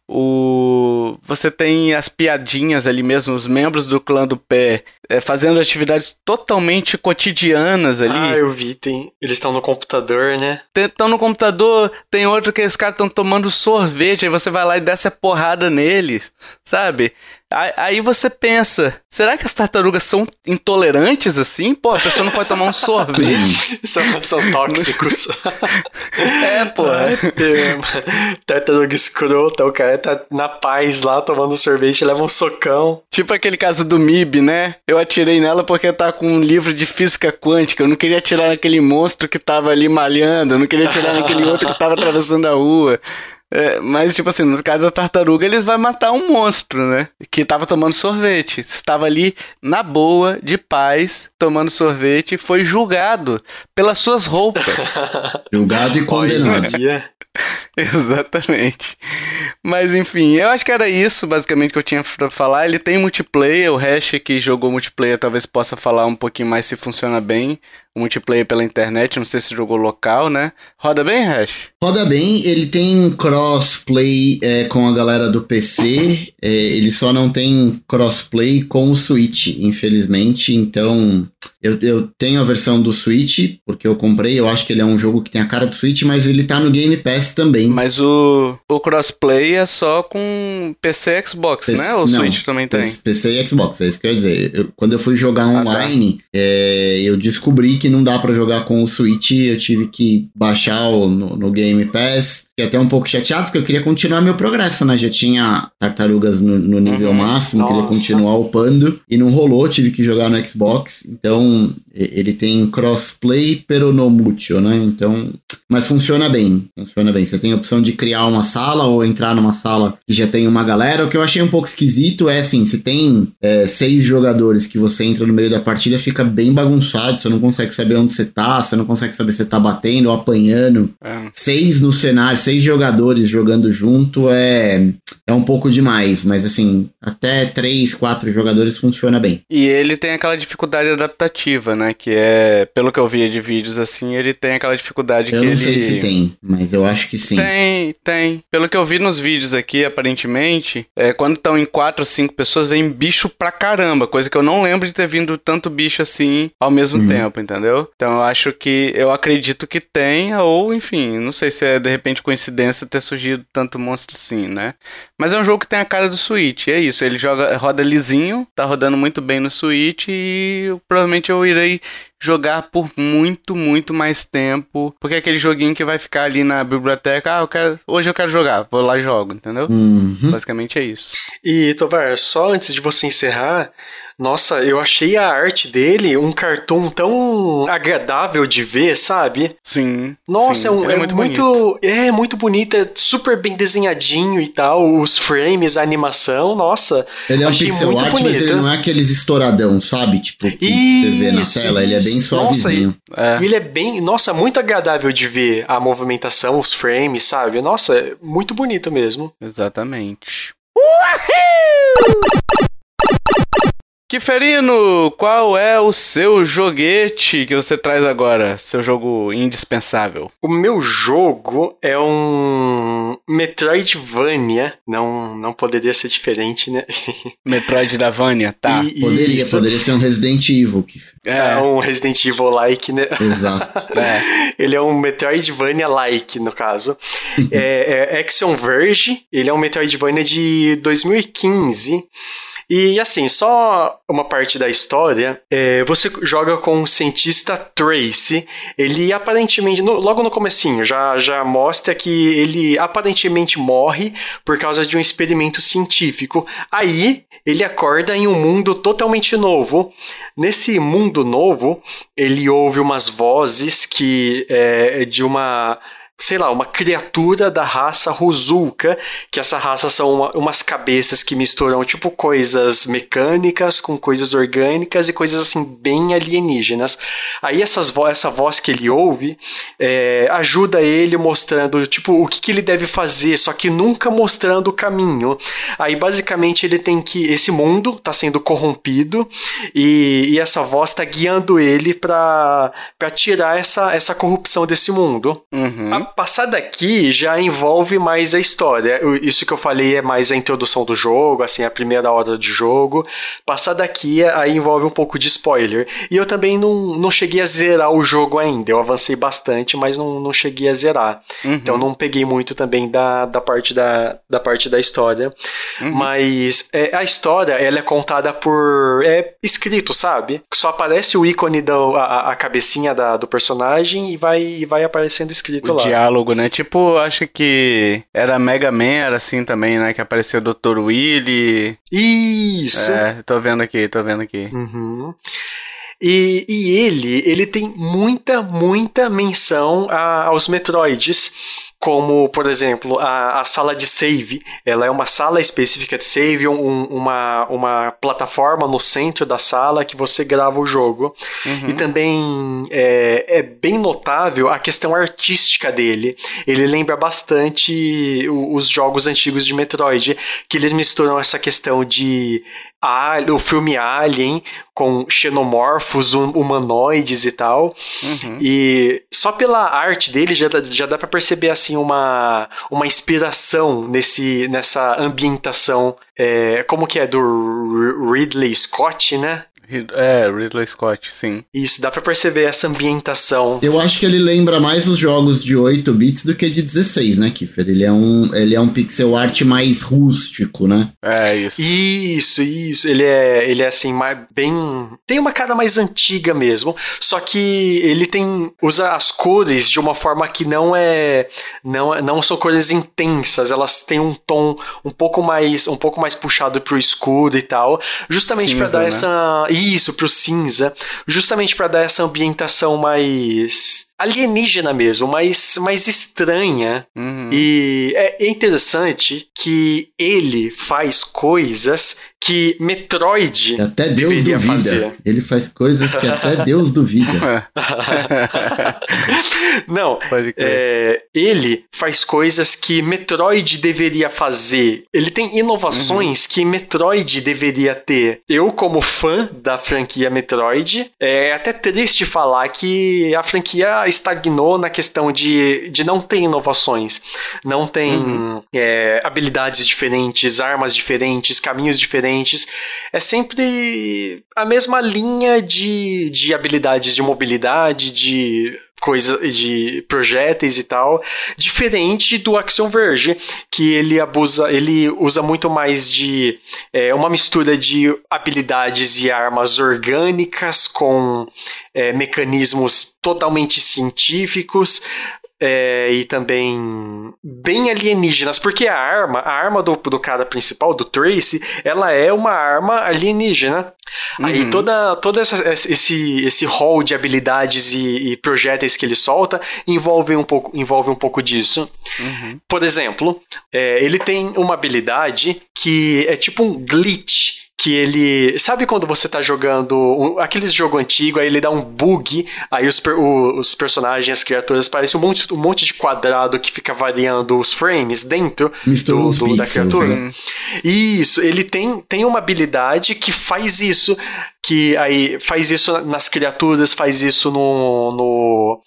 o você tem as piadinhas ali mesmo, os membros do clã do pé é, fazendo atividades totalmente cotidianas ali. Ah, eu vi, tem. Eles estão no computador, né? Estão no computador, tem outro que os caras estão tomando sorvete, aí você vai lá e desce a porrada neles, sabe? Aí você pensa, será que as tartarugas são intolerantes assim? Pô, a pessoa não pode tomar um sorvete. são, são tóxicos. é, pô. tartaruga escrota, o cara tá na paz lá tomando sorvete, leva um socão. Tipo aquele caso do MIB, né? Eu atirei nela porque tá com um livro de física quântica. Eu não queria atirar naquele monstro que tava ali malhando, eu não queria atirar naquele outro que tava atravessando a rua. É, mas, tipo assim, no caso da tartaruga, eles vão matar um monstro, né? Que tava tomando sorvete. Estava ali na boa, de paz, tomando sorvete e foi julgado pelas suas roupas. julgado e condenado. Exatamente. Mas enfim, eu acho que era isso basicamente que eu tinha pra falar. Ele tem multiplayer, o Hash que jogou multiplayer talvez possa falar um pouquinho mais se funciona bem o multiplayer pela internet, não sei se jogou local, né? Roda bem, Hash? Roda bem, ele tem crossplay é, com a galera do PC, é, ele só não tem crossplay com o Switch, infelizmente, então eu, eu tenho a versão do Switch, porque eu comprei, eu acho que ele é um jogo que tem a cara do Switch, mas ele tá no Game Pass também. Mas o, o crossplay é só com PC e Xbox, né? Ou o Switch também tem? PC e Xbox, é isso que eu ia dizer. Eu, quando eu fui jogar online, ah, tá. é, eu descobri que não dá para jogar com o Switch, eu tive que baixar o, no, no Game Pass Fiquei até um pouco chateado, porque eu queria continuar meu progresso, né? Já tinha tartarugas no, no nível uhum. máximo, Nossa. queria continuar upando, e não rolou, tive que jogar no Xbox. Então, ele tem crossplay, pero no mucho, né? Então, mas funciona bem, funciona bem. Você tem a opção de criar uma sala ou entrar numa sala que já tem uma galera. O que eu achei um pouco esquisito é assim, se tem é, seis jogadores que você entra no meio da partida, fica bem bagunçado, você não consegue saber onde você tá, você não consegue saber se você tá batendo ou apanhando. É. Seis no cenário, seis jogadores jogando junto é, é um pouco demais, mas assim, até três, quatro jogadores funciona bem. E ele tem aquela dificuldade adaptativa, né? Que é, pelo que eu via de vídeos assim, ele tem aquela dificuldade eu que ele. Eu não sei se tem, mas eu acho que sim. Tem, tem. Pelo que eu vi nos vídeos aqui, aparentemente, é, quando estão em quatro ou cinco pessoas, vem bicho pra caramba, coisa que eu não lembro de ter vindo tanto bicho assim ao mesmo uhum. tempo, entendeu? Então eu acho que, eu acredito que tenha, ou enfim, não sei se é de repente coincidência ter surgido tanto monstro assim, né? Mas é um jogo que tem a cara do Switch, é isso. Ele joga, roda lisinho, tá rodando muito bem no Switch e provavelmente eu irei jogar por muito, muito mais tempo. Porque é aquele joguinho que vai ficar ali na biblioteca, ah, eu quero, hoje eu quero jogar, vou lá e jogo, entendeu? Uhum. Basicamente é isso. E, Tovar, só antes de você encerrar, Nossa, eu achei a arte dele um cartoon tão agradável de ver, sabe? Sim. Nossa, sim. é, um, é, é, muito, muito é muito bonito, é super bem desenhadinho e tal, os frames, a animação, nossa. Ele é um pixel art, bonito. mas ele não é aqueles estouradão, sabe? Tipo, que isso, você vê na tela, ele é bem suavezinho. Nossa, é. ele é bem, nossa, muito agradável de ver a movimentação, os frames, sabe? Nossa, é muito bonito mesmo. Exatamente. Uhul! Kiferino, qual é o seu joguete que você traz agora? Seu jogo indispensável? O meu jogo é um Metroidvania. Não, não poderia ser diferente, né? Metroid da Vania, tá. E, poderia, isso. poderia ser um Resident Evil. Kifer. É. é um Resident Evil-like, né? Exato. É. Ele é um Metroidvania-like, no caso. é, é Action Verge, ele é um Metroidvania de 2015. E assim, só uma parte da história, é, você joga com o cientista Tracy. Ele aparentemente, no, logo no comecinho, já, já mostra que ele aparentemente morre por causa de um experimento científico. Aí ele acorda em um mundo totalmente novo. Nesse mundo novo, ele ouve umas vozes que é, de uma sei lá, uma criatura da raça Ruzulka, que essa raça são uma, umas cabeças que misturam tipo coisas mecânicas com coisas orgânicas e coisas assim bem alienígenas. Aí essas vo essa voz que ele ouve é, ajuda ele mostrando tipo o que, que ele deve fazer, só que nunca mostrando o caminho. Aí basicamente ele tem que esse mundo está sendo corrompido e, e essa voz está guiando ele para tirar essa, essa corrupção desse mundo. Uhum passar daqui já envolve mais a história. Isso que eu falei é mais a introdução do jogo, assim, a primeira hora de jogo. Passar daqui aí envolve um pouco de spoiler. E eu também não, não cheguei a zerar o jogo ainda. Eu avancei bastante, mas não, não cheguei a zerar. Uhum. Então não peguei muito também da, da, parte, da, da parte da história. Uhum. Mas é, a história, ela é contada por... É escrito, sabe? Só aparece o ícone, da, a, a cabecinha da, do personagem e vai, e vai aparecendo escrito o lá diálogo, né? Tipo, acho que era Mega Man, era assim também, né? Que apareceu o Dr. Willy. Isso! É, tô vendo aqui, tô vendo aqui. Uhum. E, e, ele, ele tem muita, muita menção a, aos Metroids como, por exemplo, a, a, sala de save. Ela é uma sala específica de save, um, uma, uma plataforma no centro da sala que você grava o jogo. Uhum. E também é, é, bem notável a questão artística dele. Ele lembra bastante os jogos antigos de Metroid, que eles misturam essa questão de o filme Alien com xenomorfos hum, humanoides e tal. Uhum. E só pela arte dele já, já dá para perceber assim uma, uma inspiração nesse, nessa ambientação. É, como que é? Do Ridley Scott, né? É, Ridley Scott, sim. Isso, dá pra perceber essa ambientação. Eu acho que ele lembra mais os jogos de 8 bits do que de 16, né, Kiffer? Ele é um, ele é um pixel art mais rústico, né? É, isso. Isso, isso. Ele é, ele é assim, mais, bem... Tem uma cara mais antiga mesmo, só que ele tem... Usa as cores de uma forma que não é... Não, não são cores intensas, elas têm um tom um pouco mais, um pouco mais puxado pro escuro e tal, justamente para dar né? essa isso, pro cinza, justamente para dar essa ambientação mais alienígena mesmo, mais, mais estranha. Uhum. E é interessante que ele faz coisas que Metroid até Deus duvida. Fazer. Ele faz coisas que até Deus duvida. Não, é, ele faz coisas que Metroid deveria fazer. Ele tem inovações uhum. que Metroid deveria ter. Eu, como fã da franquia Metroid, é até triste falar que a franquia estagnou na questão de, de não ter inovações. Não tem uhum. é, habilidades diferentes, armas diferentes, caminhos diferentes diferentes. É sempre a mesma linha de, de habilidades de mobilidade, de coisa de projéteis e tal, diferente do Action Verge, que ele abusa, ele usa muito mais de é, uma mistura de habilidades e armas orgânicas com é, mecanismos totalmente científicos, é, e também bem alienígenas, porque a arma, a arma do, do cara principal, do Tracy, ela é uma arma alienígena. Uhum. Aí toda, toda essa, esse, esse hall de habilidades e, e, projéteis que ele solta envolve um pouco, envolve um pouco disso. Uhum. Por exemplo, é, ele tem uma habilidade que é tipo um glitch que ele. Sabe quando você tá jogando um, aqueles jogo antigo, aí ele dá um bug, aí os, o, os personagens, as criaturas, parecem um monte, um monte de quadrado que fica variando os frames dentro do, do da criatura. Né? Isso, ele tem, tem uma habilidade que faz isso, que aí faz isso nas criaturas, faz isso no, no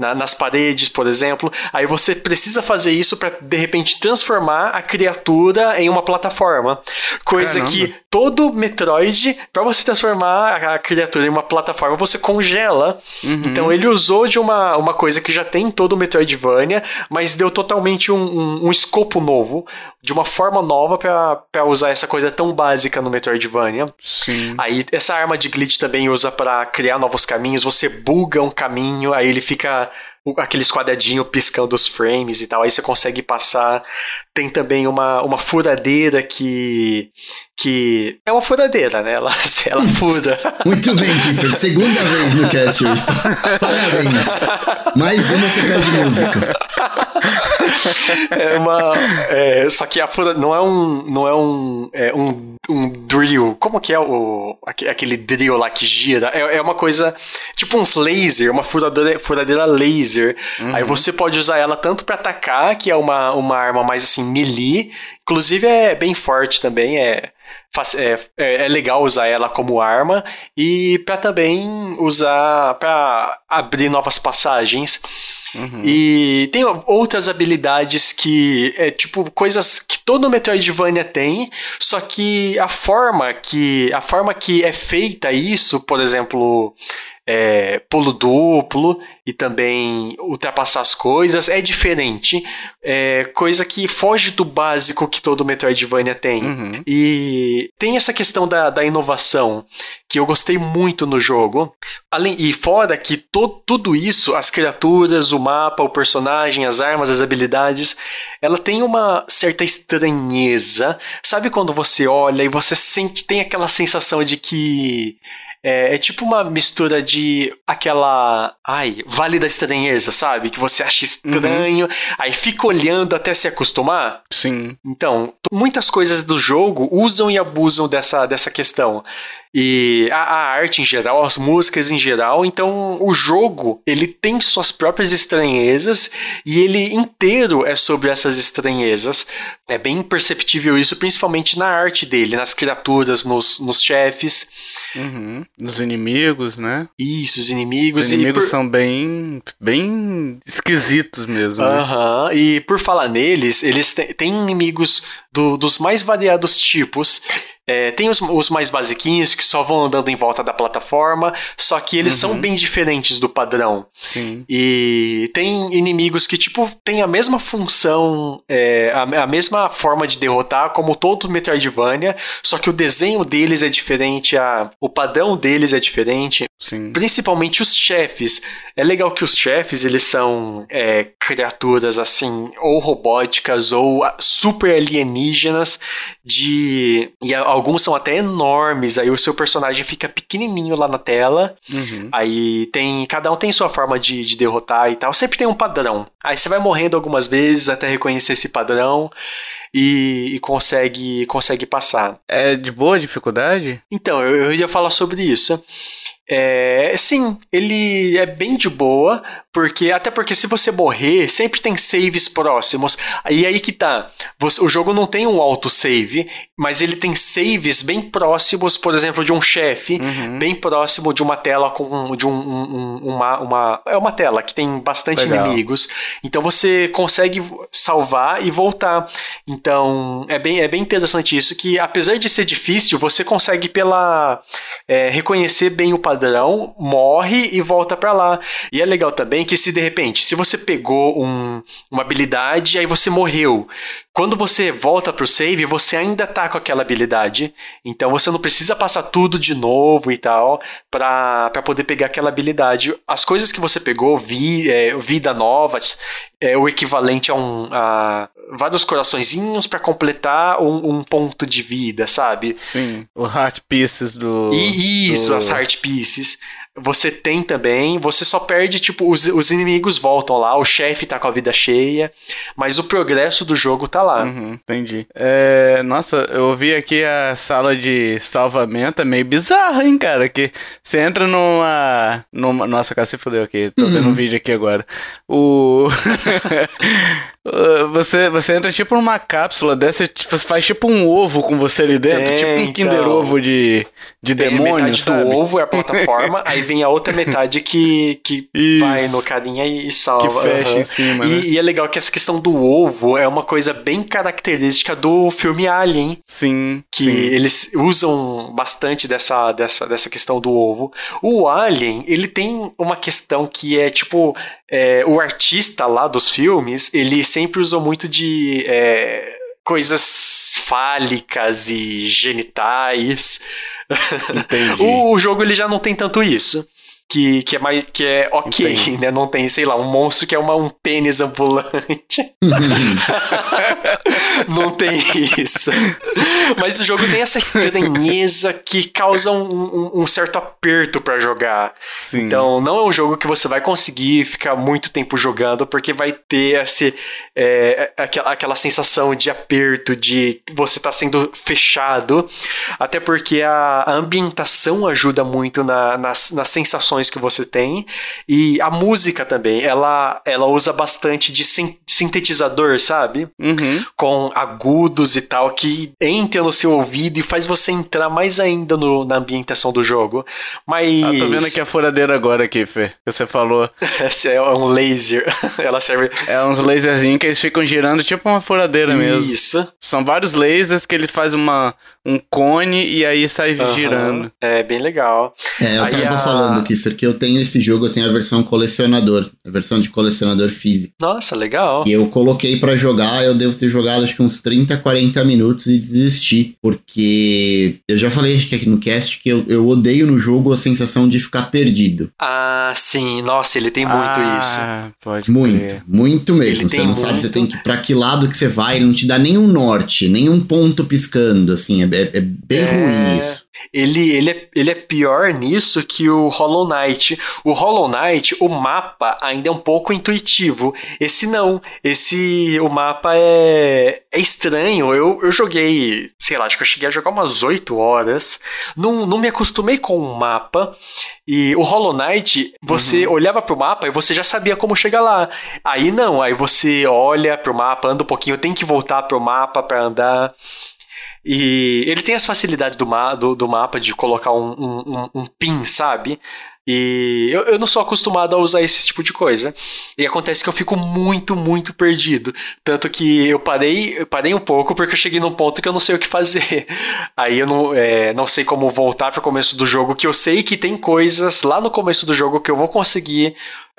na, nas paredes, por exemplo. Aí você precisa fazer isso para de repente transformar a criatura em uma plataforma. Coisa Caramba. que todo Metroid, para você transformar a criatura em uma plataforma, você congela. Uhum. Então ele usou de uma, uma coisa que já tem em todo o Metroidvania, mas deu totalmente um, um, um escopo novo, de uma forma nova para usar essa coisa tão básica no Metroidvania. Sim. Aí essa arma de glitch também usa para criar novos caminhos. Você buga um caminho, aí ele fica aqueles quadradinhos piscando os frames e tal, aí você consegue passar. Tem também uma, uma furadeira que. que. É uma furadeira, né? Ela, ela fura. Muito bem, Kiffer. Segunda vez no cast hoje. Parabéns. Mais uma você perde música. É uma. É, só que a fura não é um. Não é um. É um, um drill. Como que é o. Aquele drill lá que gira? É, é uma coisa. Tipo uns laser, uma furadeira, furadeira laser. Uhum. Aí você pode usar ela tanto para atacar, que é uma, uma arma mais assim, melee. Inclusive é bem forte também, é, é, é, é legal usar ela como arma e para também usar para abrir novas passagens. Uhum. E tem outras habilidades que é tipo coisas que todo Metroidvania tem, só que a forma que a forma que é feita isso, por exemplo, é, pulo duplo e também ultrapassar as coisas é diferente. É coisa que foge do básico que todo Metroidvania tem. Uhum. E tem essa questão da, da inovação que eu gostei muito no jogo. Além, e fora que to, tudo isso, as criaturas, o mapa, o personagem, as armas, as habilidades, ela tem uma certa estranheza. Sabe quando você olha e você sente, tem aquela sensação de que é, é, tipo uma mistura de aquela. Ai, Vale da Estranheza, sabe? Que você acha estranho, uhum. aí fica olhando até se acostumar. Sim. Então, muitas coisas do jogo usam e abusam dessa, dessa questão e a, a, arte em geral, as músicas em geral. Então, o jogo ele tem suas próprias estranhezas e ele inteiro é sobre essas estranhezas. É bem perceptível isso, principalmente na arte dele, nas criaturas, nos, nos chefes, uhum. nos inimigos, né? Isso, os inimigos. Os inimigos por... são bem, bem esquisitos mesmo. Uhum. Né? E por falar neles, eles têm inimigos do, dos mais variados tipos. É, tem os, os, mais basiquinhos que só vão andando em volta da plataforma, só que eles uhum. são bem diferentes do padrão. Sim. E tem inimigos que, tipo, tem a mesma função, é, a, a, mesma forma de derrotar como todo Metroidvania, só que o desenho deles é diferente, a, o padrão deles é diferente. Sim. Principalmente os chefes. É legal que os chefes, eles são é, criaturas assim, ou robóticas, ou super alienígenas, de. E alguns são até enormes, aí o seu personagem fica pequenininho lá na tela. Uhum. Aí tem. Cada um tem sua forma de, de derrotar e tal. Sempre tem um padrão. Aí você vai morrendo algumas vezes até reconhecer esse padrão. E, e, consegue consegue passar. É de boa dificuldade? Então, eu, eu ia falar sobre isso. É, sim, ele é bem de boa, porque até porque se você morrer, sempre tem saves próximos. E aí que tá. Você, o jogo não tem um autosave, mas ele tem saves bem próximos, por exemplo, de um chefe, uhum. bem próximo de uma tela com de um, um, uma, uma é uma tela que tem bastante Legal. inimigos. Então você consegue salvar e voltar. Então é bem, é bem interessante isso que apesar de ser difícil, você consegue pela é, reconhecer bem o padrão, morre e volta para lá. E é legal também também que se de repente, se você pegou um, uma habilidade e aí você morreu, quando você volta pro save, você ainda tá com aquela habilidade. Então você não precisa passar tudo de novo e tal pra, pra poder pegar aquela habilidade. As coisas que você pegou, vi, é, vida nova, é o equivalente a, um, a vários coraçõezinhos para completar um, um, ponto de vida, sabe? Sim, o Heart Pieces do. E isso, do... as Heart Pieces você tem também, você só perde, tipo, os, os inimigos voltam lá, o chefe tá com a vida cheia, mas o progresso do jogo tá lá. Uhum, entendi. É, nossa, eu vi aqui a sala de salvamento, é meio bizarro, hein, cara, que você entra numa... numa nossa, cara, se fudeu aqui, tô vendo um uhum. vídeo aqui agora. O... Você, você entra tipo numa cápsula dessa, tipo, você faz tipo um ovo com você ali dentro, é, tipo um então, Kinder Ovo de, de demônio, metade sabe? do ovo é a plataforma, aí vem a outra metade que, que vai no carinha e, salva. Que fecha uhum. em cima, e, né? e, é legal que essa questão do ovo é uma coisa bem característica do filme Alien. Sim. Que sim. eles usam bastante dessa, dessa, dessa questão do ovo. O Alien, ele tem uma questão que é tipo é, o artista lá dos filmes, ele sempre usou muito de é, coisas fálicas e genitais. o, o jogo ele já não tem tanto isso que, que é mais que é ok, Entendi. né? Não tem, sei lá, um monstro que é uma, um pênis ambulante. não tem isso. Mas o jogo tem essa estranheza que causa um, um, um certo aperto para jogar. Sim. Então, não é um jogo que você vai conseguir ficar muito tempo jogando, porque vai ter esse, é, aquela, aquela sensação de aperto, de você tá sendo fechado. Até porque a, a ambientação ajuda muito na, nas, nas sensações que você tem. E a música também, ela, ela usa bastante de sintetizador, sabe? Uhum. Com agudos e tal, que entra no seu ouvido e faz você entrar mais ainda no, na ambientação do jogo. Mas. Ah, tô vendo aqui a furadeira agora aqui, Fê. Que você falou. Esse é um laser. ela serve. É uns laserzinhos que eles ficam girando tipo uma furadeira mesmo. Isso. São vários lasers que ele faz uma, um cone e aí sai uhum. girando. É bem legal. É, eu aí tava a... falando, Kiffer, que eu tenho esse jogo, eu tenho a versão colecionador, a versão de colecionador físico. Nossa, legal. E eu coloquei para jogar, eu devo ter jogado acho que uns 30, 40 minutos e desisti, porque eu já falei aqui no cast que eu, eu odeio no jogo a sensação de ficar perdido. Ah, sim, nossa, ele tem muito ah, isso. Pode muito, crer. muito mesmo. Ele você não muito... sabe, você tem que para que lado que você vai, ele não te dá nenhum norte, nenhum ponto piscando, assim, é, é, é bem é... ruim isso. Ele, ele, é, ele é pior nisso que o Hollow Knight. O Hollow Knight, o mapa ainda é um pouco intuitivo. Esse não. Esse. O mapa é, é estranho. Eu, eu joguei, sei lá, acho que eu cheguei a jogar umas 8 horas. Não, não me acostumei com o mapa. E o Hollow Knight, você uhum. olhava pro mapa e você já sabia como chegar lá. Aí não, aí você olha pro mapa, anda um pouquinho, tem que voltar pro mapa para andar. E ele tem as facilidades do, ma do, do mapa de colocar um, um, um, pin, sabe? E eu, eu não sou acostumado a usar esse tipo de coisa. E acontece que eu fico muito, muito perdido. Tanto que eu parei, eu parei um pouco porque eu cheguei num ponto que eu não sei o que fazer. Aí eu não, é, não sei como voltar para o começo do jogo, que eu sei que tem coisas lá no começo do jogo que eu vou conseguir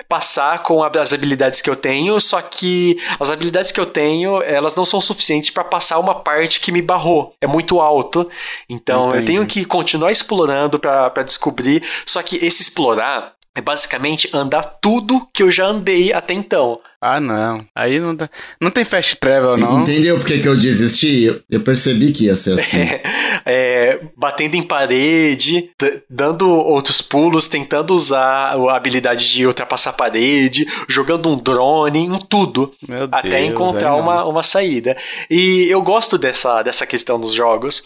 passar com as habilidades que eu tenho, só que as habilidades que eu tenho, elas não são suficientes para passar uma parte que me barrou. É muito alto. Então Entendi. eu tenho que continuar explorando para descobrir. Só que esse explorar é basicamente andar tudo que eu já andei até então. Ah, não. Aí não, tá... não tem fast travel, não. Entendeu por que, que eu desisti? Eu percebi que ia ser assim. É, é, batendo em parede, dando outros pulos, tentando usar a habilidade de ultrapassar a parede, jogando um drone, em tudo. Meu até Deus, encontrar uma, uma saída. E eu gosto dessa, dessa questão nos jogos.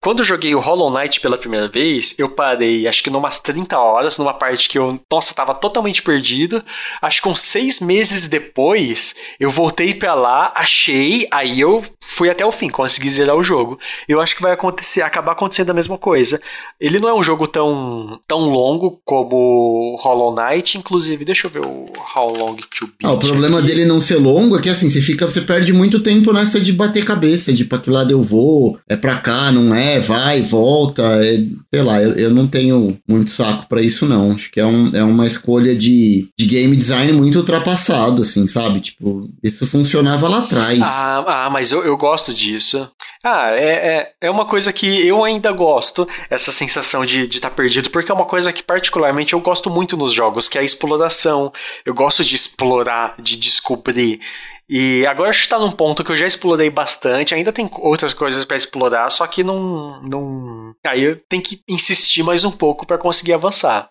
Quando eu joguei o Hollow Knight pela primeira vez, eu parei, acho que numas 30 horas, numa parte que eu, nossa, tava totalmente perdido. Acho que uns seis meses depois, eu voltei para lá, achei, aí eu fui até o fim, consegui zerar o jogo. Eu acho que vai acontecer, acabar acontecendo a mesma coisa. Ele não é um jogo tão, tão longo como Hollow Knight, inclusive, deixa eu ver o How Long to Beat. Ah, o problema aqui. dele não ser longo é que assim, você fica, você perde muito tempo nessa de bater cabeça, de pra que lado eu vou, é pra cá, não é né? Vai, volta. É, sei lá, eu, eu não tenho muito saco para isso, não. Acho que é, um, é uma escolha de, de game design muito ultrapassado, assim, sabe? Tipo, isso funcionava lá atrás. Ah, ah mas eu, eu gosto disso. Ah, é, é, é uma coisa que eu ainda gosto, essa sensação de estar de tá perdido, porque é uma coisa que particularmente eu gosto muito nos jogos, que é a exploração. Eu gosto de explorar, de descobrir. E agora está num ponto que eu já explorei bastante, ainda tem outras coisas para explorar, só que não, não. Aí eu tenho que insistir mais um pouco para conseguir avançar.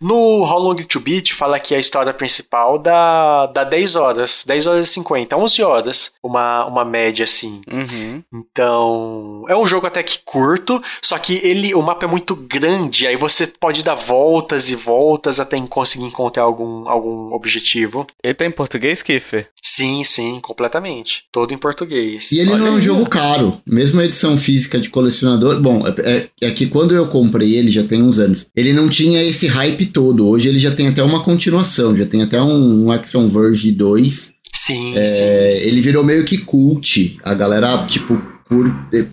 No How Long to Beat fala que a história principal dá, dá 10 horas, 10 horas e 50, 11 horas, uma, uma média assim. Uhum. Então, é um jogo até que curto, só que ele, o mapa é muito grande, aí você pode dar voltas e voltas até conseguir encontrar algum, algum objetivo. Ele tá em português, Kiffer? Sim, sim, completamente. Todo em português. E ele Olha não é um aí. jogo caro. Mesmo a edição física de colecionador. Bom, é, é, é, que quando eu comprei ele, já tem uns anos, ele não tinha esse hype todo. Hoje ele já tem até uma continuação, já tem até um, um Action Verge 2. Sim, é, sim, sim. Ele virou meio que cult. A galera, tipo,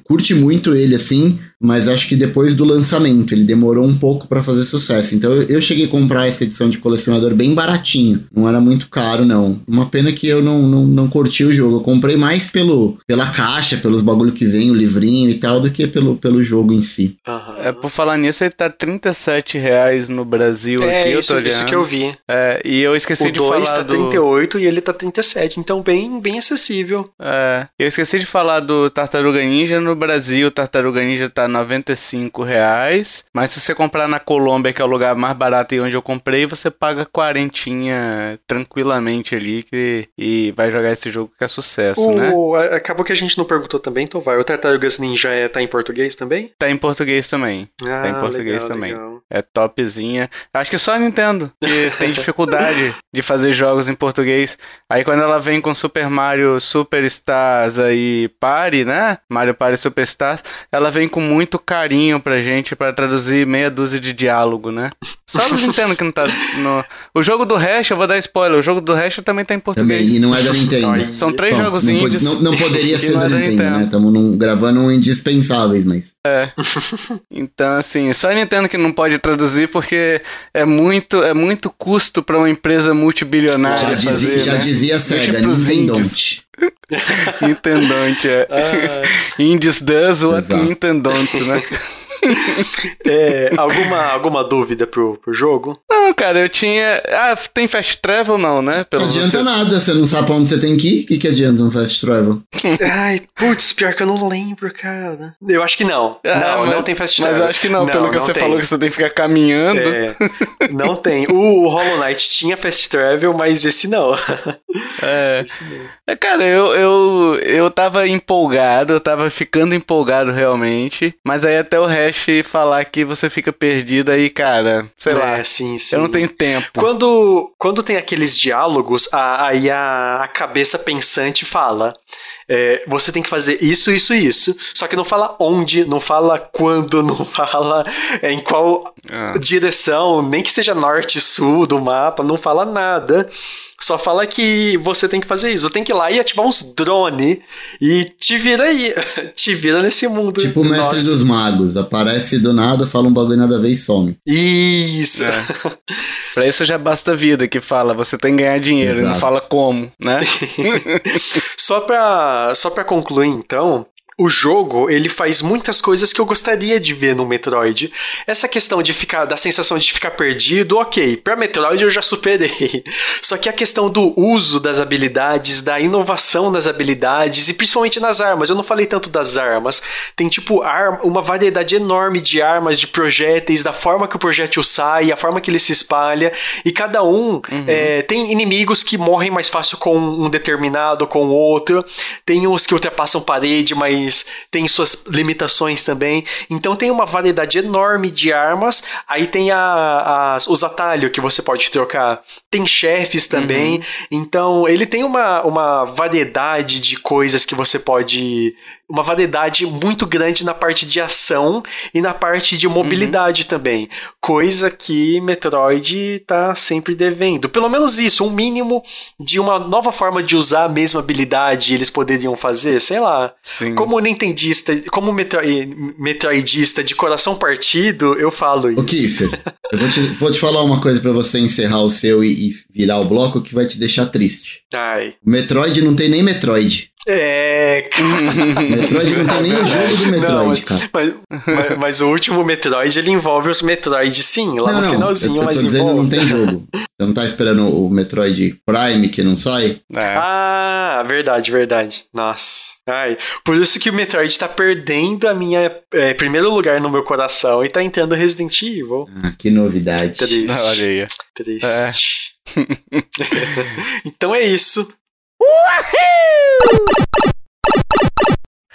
curte muito ele assim, mas acho que depois do lançamento ele demorou um pouco para fazer sucesso. Então eu, eu, cheguei a comprar essa edição de colecionador bem baratinho, não era muito caro não. Uma pena que eu não, não, não curti o jogo. Eu comprei mais pelo, pela caixa, pelos bagulho que vem, o livrinho e tal, do que pelo, pelo jogo em si. Uhum. É, por falar nisso, ele tá 37 reais no Brasil é, aqui, isso, eu tô olhando. isso que eu vi. É, e eu esqueci o de falar tá do... 38 e ele tá 37, então bem, bem acessível. É, eu esqueci de falar do Tartaruga Ninja no Brasil, o Tartaruga Ninja tá 95 reais, mas se você comprar na Colômbia, que é o lugar mais barato e onde eu comprei, você paga quarentinha tranquilamente ali que, e vai jogar esse jogo que é sucesso, o, né? Acabou que a gente não perguntou também, então vai. O Tartarugas Ninja é, tá em português também? Tá em português também. Ah, tá em português legal, também. Legal. É topzinha. Acho que só a Nintendo que tem dificuldade de fazer jogos em português. Aí quando ela vem com Super Mario Superstars aí Party, né? Mario Party Superstars, ela vem com muito carinho pra gente para traduzir meia dúzia de diálogo, né? Só o Nintendo que não tá no... O jogo do Hash, eu vou dar spoiler, o jogo do Hash também tá em português. Também, e não é da Nintendo. São três Bom, jogos não indies. Não, não poderia ser não da é da Nintendo, Nintendo. né? Estamos gravando um indispensáveis, mas... É. Então, assim, só a Nintendo que não pode traduzir porque é muito, é muito custo para uma empresa multibilionária Já fazer, dizia, já né? dizia SEGA, Nintendonte. Nintendonte, é. Ah, Indies does what Exato. Nintendonte, né? é, alguma, alguma dúvida pro, pro jogo? Não, cara, eu tinha... Ah, tem fast travel não, né? Pelo Não adianta você- nada, você não sabe pra onde você tem que ir. O que, que adianta um fast travel? Ai, putz, pior que eu não lembro, cara. Eu acho que não. Ah, não, mas- não tem fast Mas travel. eu acho que não, pelo que você tem. falou que você tem que ficar caminhando. É, não tem. O Hollow Knight tinha fast travel, mas esse não. É. Esse não. É, Cara, eu, eu, eu tava empolgado, eu tava ficando empolgado realmente, mas aí até o Hash falar que você fica perdido aí, cara, sei lá, É, sim, sim. eu não tenho tempo. Quando, quando tem aqueles diálogos, aí a, a cabeça pensante fala: é, você tem que fazer isso, isso, isso. Só que não fala onde, não fala quando, não fala é, em qual Ah. direção, nem que seja norte, sul do mapa, não fala nada. Só fala que você tem que fazer isso. Você tem que ir lá e ativar uns drones e te vira aí. te vira nesse mundo. Tipo o mestre Nossa. dos magos. Aparece do nada, fala um bagulho nada a ver e some. Isso. É. Pra isso já basta a vida que fala, você tem que ganhar dinheiro, e não Exato. fala como, né? Só pra, só pra concluir, então, o jogo, ele faz muitas coisas que eu gostaria de ver no Metroid. Essa questão de ficar, da sensação de ficar perdido, ok, pra Metroid eu já superei. Só que a questão do uso das habilidades, da inovação nas habilidades, e principalmente nas armas, eu não falei tanto das armas, tem tipo arma, uma variedade enorme de armas, de projéteis, da forma que o projétil sai, a forma que ele se espalha, e cada um é, tem inimigos que morrem mais fácil com um determinado, com o outro, tem uns que ultrapassam parede, mas tem suas limitações também. Então tem uma variedade enorme de armas. Aí tem a- as- os atalhos que você pode trocar. Tem chefes também. Então ele tem uma, uma variedade de coisas que você pode. Uma variedade muito grande na parte de ação e na parte de mobilidade também. Coisa que Metroid tá sempre devendo. Pelo menos isso, um mínimo de uma nova forma de usar a mesma habilidade eles poderiam fazer, sei lá. Sim. Como como nintendista, como metroi, metroidista de coração partido, eu falo isso. Ô, Kiffer, eu vou te, vou te falar uma coisa para você encerrar o seu e, e, virar o bloco que vai te deixar triste. Ai. O Metroid não tem nem Metroid. É. Metroid não tem nem o jogo do Metroid, não, mas, cara. Mas, mas, mas, o último Metroid, ele envolve os Metroid sim, lá não, no não, finalzinho, eu, eu mas dizendo envolve. não tem jogo. Você não tá esperando o Metroid Prime que não sai? É. Ah, verdade, verdade. Nossa. Ai, por isso que o Metroid tá perdendo a minha é, primeiro lugar no meu coração e tá entrando Resident Evil. Ah, que novidade. Triste. Olha aí. Triste. É. então é isso. Uhul!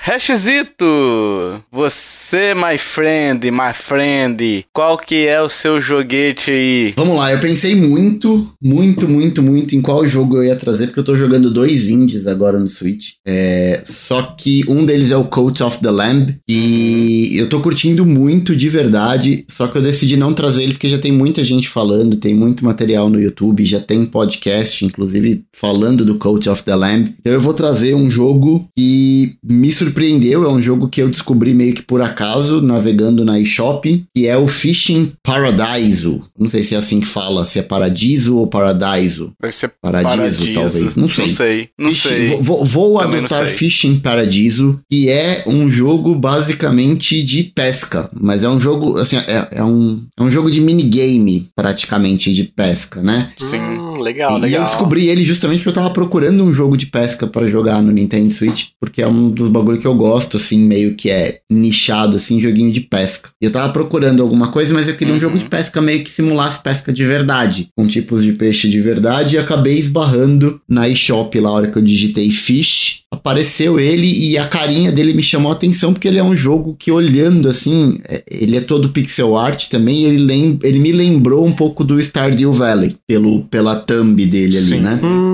Hashzito, você, my friend, my friend, qual que é o seu joguete aí? Vamos lá, eu pensei muito, muito, muito, muito em qual jogo eu ia trazer, porque eu tô jogando dois indies agora no Switch. É, só que um deles é o Coat of the Lamb, e eu tô curtindo muito de verdade, só que eu decidi não trazer ele porque já tem muita gente falando, tem muito material no YouTube, já tem podcast, inclusive, falando do Coat of the Lamb. Então eu vou trazer um jogo que me surpreendeu surpreendeu, é um jogo que eu descobri meio que por acaso, navegando na eShop, que é o Fishing Paradiso. Não sei se é assim que fala, se é Paradiso ou Paradiso. Deve ser Paradiso, Paradiso. talvez. Não sei. Não sei, não Fish, sei. Vou, vou adotar Fishing Paradiso, que é um jogo basicamente de pesca, mas é um jogo, assim, é, é um, é um jogo de minigame, praticamente, de pesca, né? Sim. Hum, legal, e, legal. Eu descobri ele justamente porque eu tava procurando um jogo de pesca para jogar no Nintendo Switch, porque é um dos bagulho que eu gosto, assim, meio que é nichado, assim, joguinho de pesca. E eu tava procurando alguma coisa, mas eu queria Uhum. um jogo de pesca meio que simulasse pesca de verdade, com tipos de peixe de verdade, e acabei esbarrando na eShop lá, a hora que eu digitei fish, apareceu ele e a carinha dele me chamou a atenção, porque ele é um jogo que olhando, assim, é- ele é todo pixel art também, ele, lem ele me lembrou um pouco do Stardew Valley, pelo, pela thumb dele ali, Sim. né? Hum,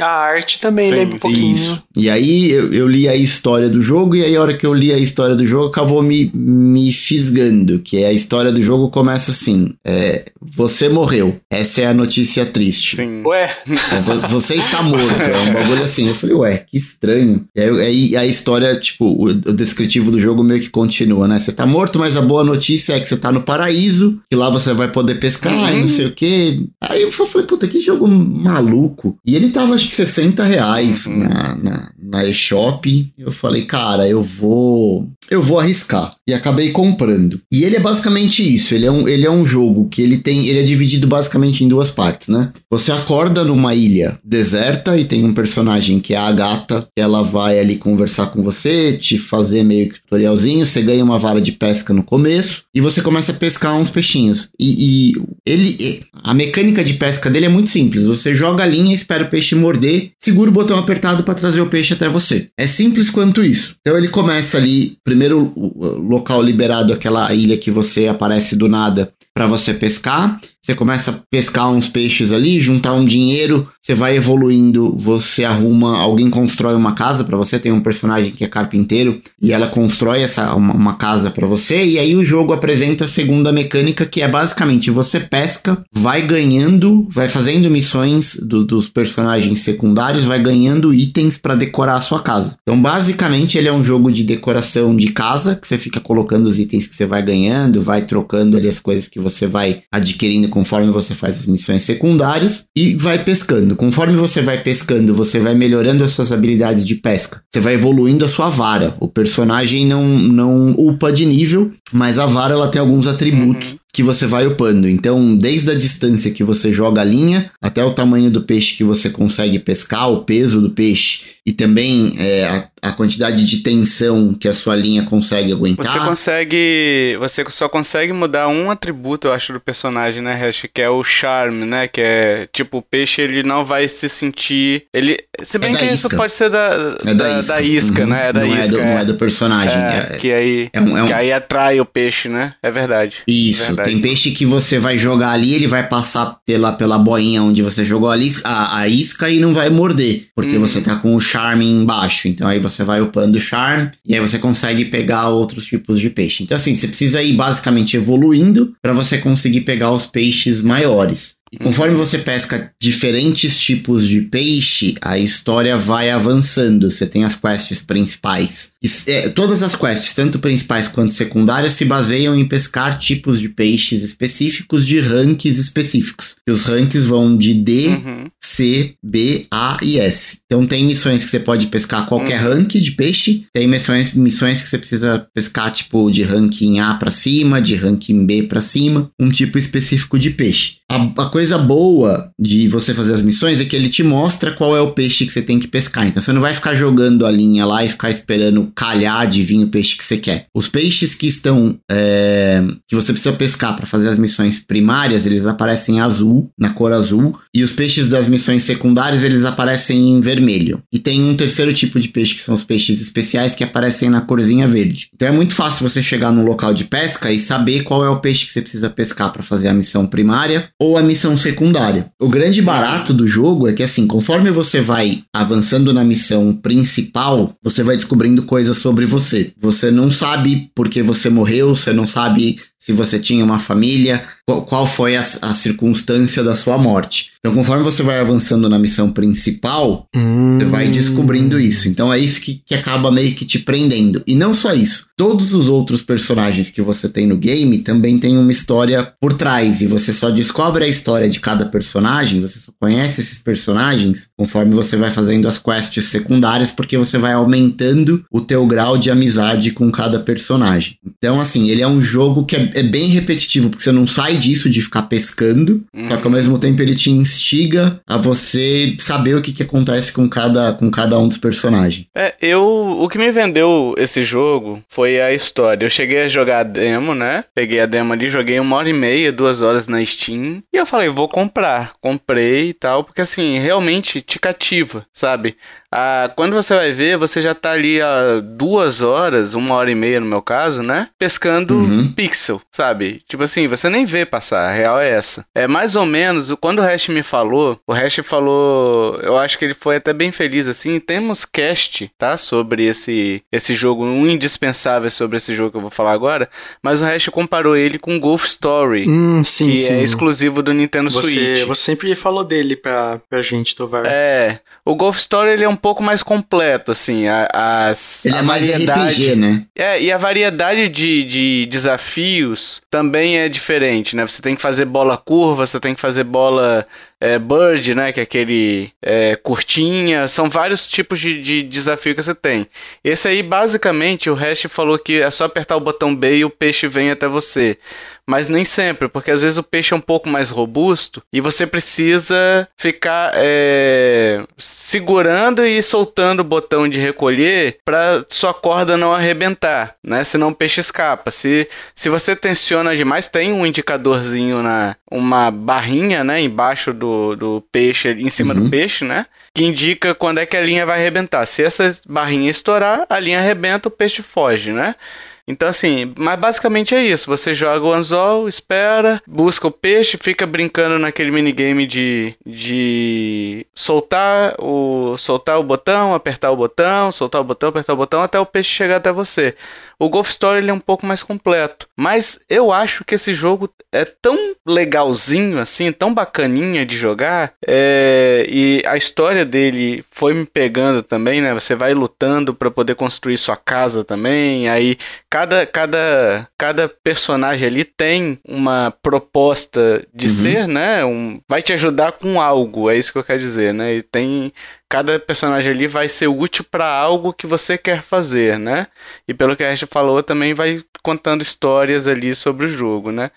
a arte também Sim, lembra um pouquinho. Isso. E aí eu, eu li a história do jogo, e aí a hora que eu li a história do jogo, acabou me, me fisgando. Que é a história do jogo começa assim: é, Você morreu. Essa é a notícia triste. Sim. Ué, É, vo- você está morto. É um bagulho assim. Eu falei, ué, que estranho. E aí, a história, tipo, o, o descritivo do jogo meio que continua, né? Você tá morto, mas a boa notícia é que você tá no paraíso, que lá você vai poder pescar e não sei o quê. Aí eu falei, puta, que jogo maluco. E ele tava, acho que 60 reais Uhum. na, na, na eShop. Eu falei, cara, eu vou. Eu vou arriscar. E acabei comprando. E ele é basicamente isso. Ele é um, ele é um jogo que ele tem. Ele é dividido basicamente em duas partes, né? Você acorda numa ilha deserta e tem um personagem que é a gata, ela vai ali conversar com você, te fazer meio que tutorialzinho. Você ganha uma vara de pesca no começo e você começa a pescar uns peixinhos. E, e ele. e- A mecânica de pesca dele é muito simples. Você joga a linha, espera o peixe morder, segura o botão apertado para trazer o peixe até você. É simples quanto isso. Então ele começa ali, primeiro local liberado, aquela ilha que você aparece do nada para você pescar. Você começa a pescar uns peixes ali, juntar um dinheiro, você vai evoluindo, você arruma, alguém constrói uma casa para você, tem um personagem que é carpinteiro e ela constrói essa uma, uma casa para você e aí o jogo apresenta a segunda mecânica que é basicamente você pesca, vai ganhando, vai fazendo missões do- dos personagens secundários, vai ganhando itens para decorar a sua casa. Então basicamente ele é um jogo de decoração de casa que você fica colocando os itens que você vai ganhando, vai trocando ali as coisas que você vai adquirindo conforme você faz as missões secundárias e vai pescando. Conforme você vai pescando, você vai melhorando as suas habilidades de pesca. Você vai evoluindo a sua vara. O personagem não, não upa de nível, mas a vara ela tem alguns atributos que você vai upando. Então, desde a distância que você joga a linha até o tamanho do peixe que você consegue pescar, o peso do peixe e também é, a, a quantidade de tensão que a sua linha consegue aguentar. Você consegue. Você só consegue mudar um atributo, eu acho, do personagem, né, Hash? Que é o charme, né? Que é tipo, o peixe ele não vai se sentir. Ele. Se bem É da que isso isca. pode ser da, É da isca. da isca, Uhum. né? É da não, isca. é do, não é do personagem. É, é- que aí. é um- é um- Que aí atrai o peixe, né? É verdade. Isso, Verdade. tem peixe que você vai jogar ali, ele vai passar pela, pela boinha onde você jogou ali, a, a isca e não vai morder, porque Uhum. você tá com o charme embaixo. Então aí você vai upando o charme e aí você consegue pegar outros tipos de peixe. Então assim, você precisa ir basicamente evoluindo para você conseguir pegar os peixes maiores. E conforme você pesca diferentes tipos de peixe, a história vai avançando. Você tem as quests principais. E, é, todas as quests, tanto principais quanto secundárias, se baseiam em pescar tipos de peixes específicos de ranks específicos. E os ranks vão de D, uhum. C, B, A e S. Então tem missões que você pode pescar qualquer uhum. rank de peixe, tem missões, missões que você precisa pescar tipo de ranking A para cima, de ranking B para cima, um tipo específico de peixe. A, a, coisa boa de você fazer as missões é que ele te mostra qual é o peixe que você tem que pescar. Então você não vai ficar jogando a linha lá e ficar esperando calhar de vir o peixe que você quer. Os peixes que estão é, que você precisa pescar para fazer as missões primárias, eles aparecem azul, na cor azul, e os peixes das missões secundárias eles aparecem em vermelho. E tem um terceiro tipo de peixe que são os peixes especiais que aparecem na corzinha verde. Então é muito fácil você chegar num local de pesca e saber qual é o peixe que você precisa pescar para fazer a missão primária ou a missão secundária. O grande barato do jogo é que, assim, conforme você vai avançando na missão principal, você vai descobrindo coisas sobre você. Você não sabe por que você morreu, você não sabe se você tinha uma família, qual foi a, a, circunstância da sua morte. Então, conforme você vai avançando na missão principal, hum. você vai descobrindo isso. Então, é isso que, que acaba meio que te prendendo. E não só isso. Todos os outros personagens que você tem no game também tem uma história por trás. E você só descobre a história de cada personagem, você só conhece esses personagens conforme você vai fazendo as quests secundárias, porque você vai aumentando o teu grau de amizade com cada personagem. Então, assim, ele é um jogo que é, é bem repetitivo, porque você não sai disso de ficar pescando, uhum. só que ao mesmo tempo ele te instiga a você saber o que, que acontece com cada, com cada um dos personagens. É, eu. O que me vendeu esse jogo foi a história. Eu cheguei a jogar a demo, né? Peguei a demo ali, joguei uma hora e meia, duas horas na Steam. E eu falei, vou comprar. Comprei e tal, porque assim, realmente te cativa, sabe? Ah, quando você vai ver, você já tá ali há duas horas, uma hora e meia no meu caso, né? Pescando uhum. pixel, sabe? Tipo assim, você nem vê passar, a real é essa. É mais ou menos, quando o Hash me falou, o Hash falou, eu acho que ele foi até bem feliz assim, temos cast, tá? Sobre esse, esse jogo, um indispensável sobre esse jogo que eu vou falar agora, mas o Hash comparou ele com Golf Story, hum, sim, que sim. é exclusivo do Nintendo você, Switch. Você sempre falou dele pra, pra gente, Tovar. É, o Golf Story ele é um pouco mais completo, assim. As, Ele é mais RPG, né? É, e a variedade de, de desafios também é diferente, né? Você tem que fazer bola curva, você tem que fazer bola é, Bird, né? Que é aquele é, curtinha. São vários tipos de, de desafio que você tem. Esse aí, basicamente, o Hash falou que é só apertar o botão B e o peixe vem até você mas nem sempre, porque às vezes o peixe é um pouco mais robusto e você precisa ficar é, segurando e soltando o botão de recolher para sua corda não arrebentar, né? Senão o peixe escapa. Se, se você tensiona demais, tem um indicadorzinho na uma barrinha, né, embaixo do, do peixe, em cima uhum. do peixe, né? Que indica quando é que a linha vai arrebentar. Se essa barrinha estourar, a linha arrebenta, o peixe foge, né? Então, assim, mas basicamente é isso. Você joga o anzol, espera, busca o peixe, fica brincando naquele minigame de, de soltar o, soltar o botão, apertar o botão, soltar o botão, apertar o botão, até o peixe chegar até você. O Golf Story ele é um pouco mais completo. Mas eu acho que esse jogo é tão legalzinho, assim, tão bacaninha de jogar. É... E a história dele foi me pegando também, né? Você vai lutando para poder construir sua casa também. Aí cada, cada, cada personagem ali tem uma proposta de uhum. ser, né? Um... Vai te ajudar com algo, é isso que eu quero dizer, né? E tem cada personagem ali vai ser útil para algo que você quer fazer, né? E pelo que a gente falou, também vai contando histórias ali sobre o jogo, né?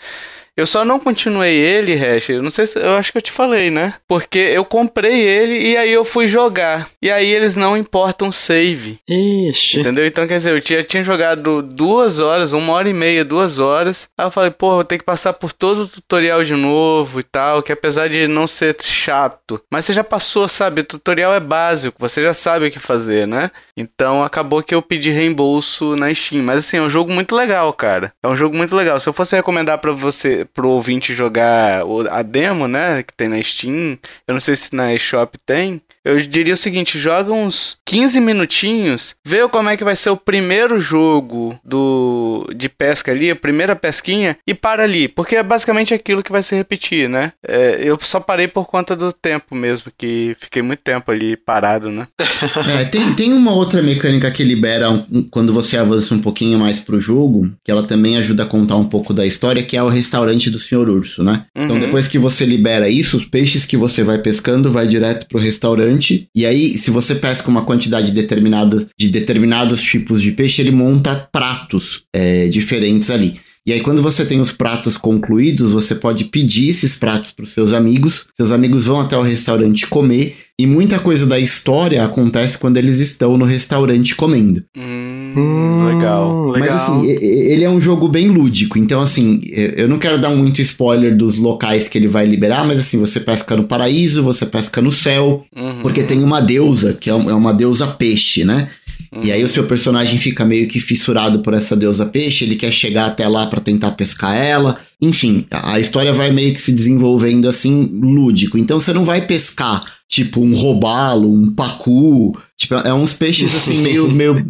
Eu só não continuei ele, Hash. Eu não sei se. Eu acho que eu te falei, né? Porque eu comprei ele e aí eu fui jogar. E aí eles não importam save. Ixi. Entendeu? Então, quer dizer, eu tinha, tinha jogado duas horas, uma hora e meia, duas horas. Aí eu falei, pô, vou ter que passar por todo o tutorial de novo e tal. Que apesar de não ser chato, mas você já passou, sabe? O tutorial é básico, você já sabe o que fazer, né? Então acabou que eu pedi reembolso na Steam. Mas assim, é um jogo muito legal, cara. É um jogo muito legal. Se eu fosse recomendar para você, pro ouvinte jogar a demo, né? Que tem na Steam. Eu não sei se na eShop tem. Eu diria o seguinte: joga uns 15 minutinhos, vê como é que vai ser o primeiro jogo do de pesca ali, a primeira pesquinha, e para ali, porque é basicamente aquilo que vai se repetir, né? É, eu só parei por conta do tempo mesmo, que fiquei muito tempo ali parado, né? é, tem, tem uma outra mecânica que libera um, quando você avança um pouquinho mais pro jogo, que ela também ajuda a contar um pouco da história, que é o restaurante do Senhor Urso, né? Então, uhum. Então depois que você libera isso, os peixes que você vai pescando vai direto pro restaurante, e aí se você pesca uma quantidade determinada de determinados tipos de peixe, ele monta pratos é, diferentes ali. E aí, quando você tem os pratos concluídos, você pode pedir esses pratos para os seus amigos. Seus amigos vão até o restaurante comer. E muita coisa da história acontece quando eles estão no restaurante comendo. Hum, legal, legal. Mas assim, ele é um jogo bem lúdico. Então, assim, eu não quero dar muito spoiler dos locais que ele vai liberar, mas assim, você pesca no paraíso, você pesca no céu. Uhum. Porque tem uma deusa, que é, é uma deusa peixe, né? Uhum. E aí o seu personagem fica meio que fissurado por essa deusa peixe, ele quer chegar até lá para tentar pescar ela. Enfim, a história vai meio que se desenvolvendo assim, lúdico. Então você não vai pescar tipo um robalo, um pacu. Tipo, é uns peixes assim, meio, meio,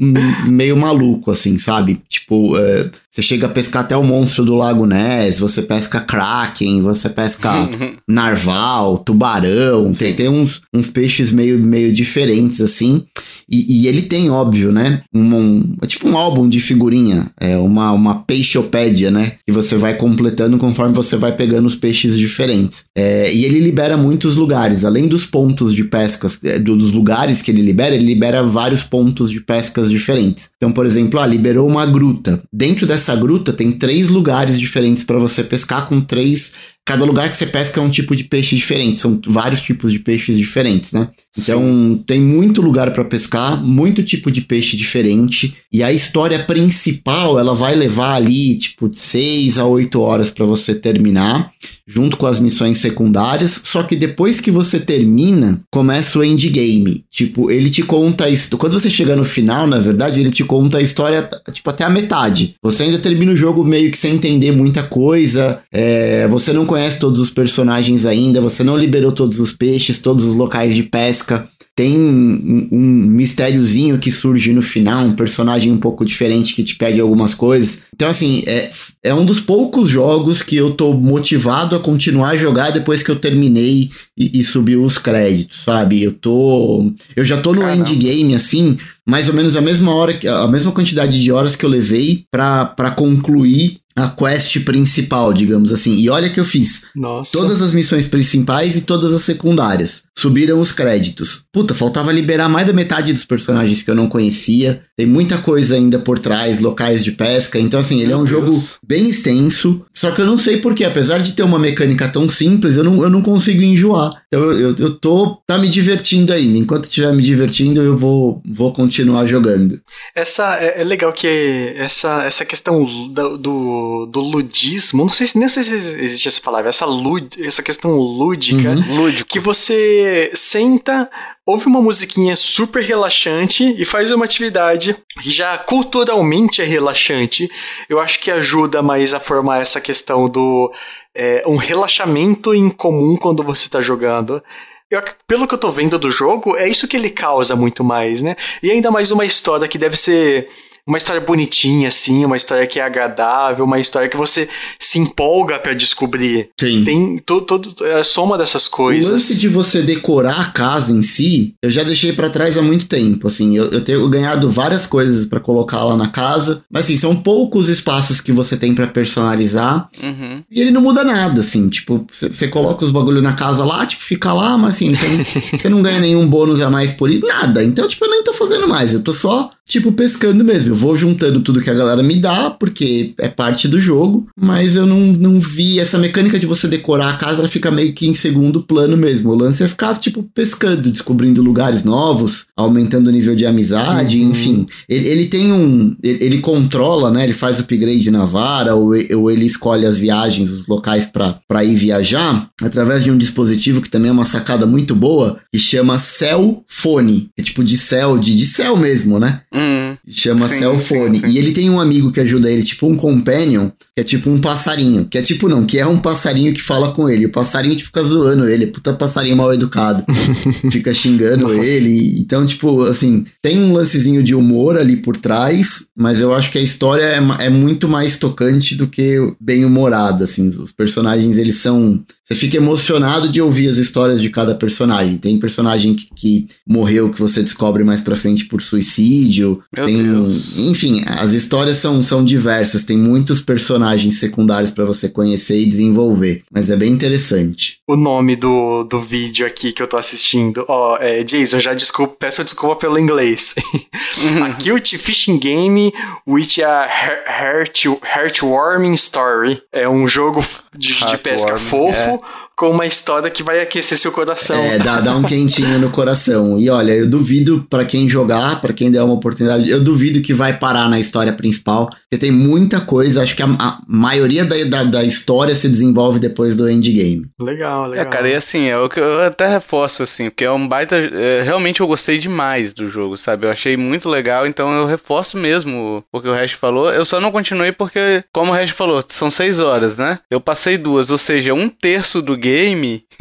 meio maluco, assim, sabe? Tipo, é, você chega a pescar até o monstro do Lago Ness, você pesca kraken, você pesca narval, tubarão. Tem, tem uns, uns peixes meio, meio diferentes, assim. E, e ele tem, óbvio, né? Um, um, é tipo um álbum de figurinha, é uma, uma peixopédia, né? Que você vai completando conforme você vai pegando os peixes diferentes. É, e ele libera muitos lugares, além dos pontos de pescas, é, dos lugares que ele libera, ele libera vários pontos de pescas diferentes. Então, por exemplo, ah, liberou uma gruta. Dentro dessa gruta tem três lugares diferentes para você pescar com três cada lugar que você pesca é um tipo de peixe diferente, são vários tipos de peixes diferentes, né? Então Sim. tem muito lugar para pescar, muito tipo de peixe diferente, e a história principal ela vai levar ali tipo de 6 a 8 horas para você terminar junto com as missões secundárias, só que depois que você termina, começa o endgame. Tipo, ele te conta isso. Quando você chega no final, na verdade, ele te conta a história, tipo, até a metade. Você ainda termina o jogo meio que sem entender muita coisa, é, você não conhece todos os personagens ainda, você não liberou todos os peixes, todos os locais de pesca tem um, um mistériozinho que surge no final, um personagem um pouco diferente que te pede algumas coisas. Então, assim, é, é um dos poucos jogos que eu tô motivado a continuar a jogar depois que eu terminei e, e subiu os créditos, sabe? Eu tô. Eu já tô no Caramba. endgame, assim, mais ou menos a mesma hora, a mesma quantidade de horas que eu levei para concluir a quest principal, digamos assim. E olha que eu fiz. Nossa. Todas as missões principais e todas as secundárias. Subiram os créditos. Puta, faltava liberar mais da metade dos personagens que eu não conhecia. Tem muita coisa ainda por trás, locais de pesca. Então, assim, ele Meu é um Deus. jogo bem extenso. Só que eu não sei porquê. Apesar de ter uma mecânica tão simples, eu não, eu não consigo enjoar. Então, eu, eu, eu tô. tá me divertindo ainda. Enquanto estiver me divertindo, eu vou, vou continuar jogando. Essa é, é legal que essa, essa questão do, do do, ludismo, não sei se nem sei se existe essa palavra, essa, lud, essa questão lúdica, uhum. Lúdico. que você senta, ouve uma musiquinha super relaxante e faz uma atividade que já culturalmente é relaxante. Eu acho que ajuda mais a formar essa questão do é, um relaxamento em comum quando você está jogando. Eu, pelo que eu tô vendo do jogo, é isso que ele causa muito mais, né? E ainda mais uma história que deve ser uma história bonitinha, assim, uma história que é agradável, uma história que você se empolga para descobrir. Sim. Tem todo, todo é a soma dessas coisas. O lance de você decorar a casa em si, eu já deixei para trás há muito tempo, assim, eu, eu tenho ganhado várias coisas para colocar lá na casa, mas assim, são poucos espaços que você tem para personalizar, uhum. e ele não muda nada, assim, tipo, você coloca os bagulho na casa lá, tipo, fica lá, mas assim, você não ganha nenhum bônus a mais por isso, nada, então, tipo, eu nem tô fazendo mais, eu tô só tipo, pescando mesmo. Eu vou juntando tudo que a galera me dá, porque é parte do jogo, mas eu não, não vi essa mecânica de você decorar a casa, ela fica meio que em segundo plano mesmo. O lance é ficar, tipo, pescando, descobrindo lugares novos, aumentando o nível de amizade, uhum. enfim. Ele, ele, tem um. Ele, ele, controla, né? Ele faz upgrade na vara, ou, ou ele escolhe as viagens, os locais para ir viajar, através de um dispositivo que também é uma sacada muito boa, que chama Cell Phone. É tipo de céu, de, de céu mesmo, né? Hum, Chama Sim, Cellphone. sim, sim. E ele tem um amigo que ajuda ele, tipo um companion, que é tipo um passarinho. Que é tipo não, que é um passarinho que fala com ele. O passarinho tipo, fica zoando ele, puta passarinho mal educado. fica xingando ele. Então, tipo, assim, tem um lancezinho de humor ali por trás, mas eu acho que a história é, é muito mais tocante do que bem humorada, assim. Os personagens, eles são... Você fica emocionado de ouvir as histórias de cada personagem. Tem personagem que, que morreu que você descobre mais pra frente por suicídio. Meu tem, Deus. Enfim, as histórias são, são diversas. Tem muitos personagens secundários pra você conhecer e desenvolver. Mas é bem interessante. O nome do, do vídeo aqui que eu tô assistindo. Ó, é, Jason, já desculpa, peço desculpa pelo inglês. a cute fishing game with a heart, heart- heartwarming story. É um jogo de, de pesca fofo com uma história que vai aquecer seu coração. É, dá, dá um quentinho no coração. E olha, eu duvido pra quem jogar, pra quem der uma oportunidade, eu duvido que vai parar na história principal, porque tem muita coisa. Acho que a, a maioria da, da, da história se desenvolve depois do endgame. Legal, legal. É, cara, e assim, é o que eu até reforço, assim, porque é um baita. é, realmente eu gostei demais do jogo, sabe? Eu achei muito legal, então eu reforço mesmo o que o Hash falou. Eu só não continuei porque, como o Hash falou, são seis horas, né? Eu passei duas, ou seja, um terço do game,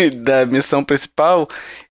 da missão principal,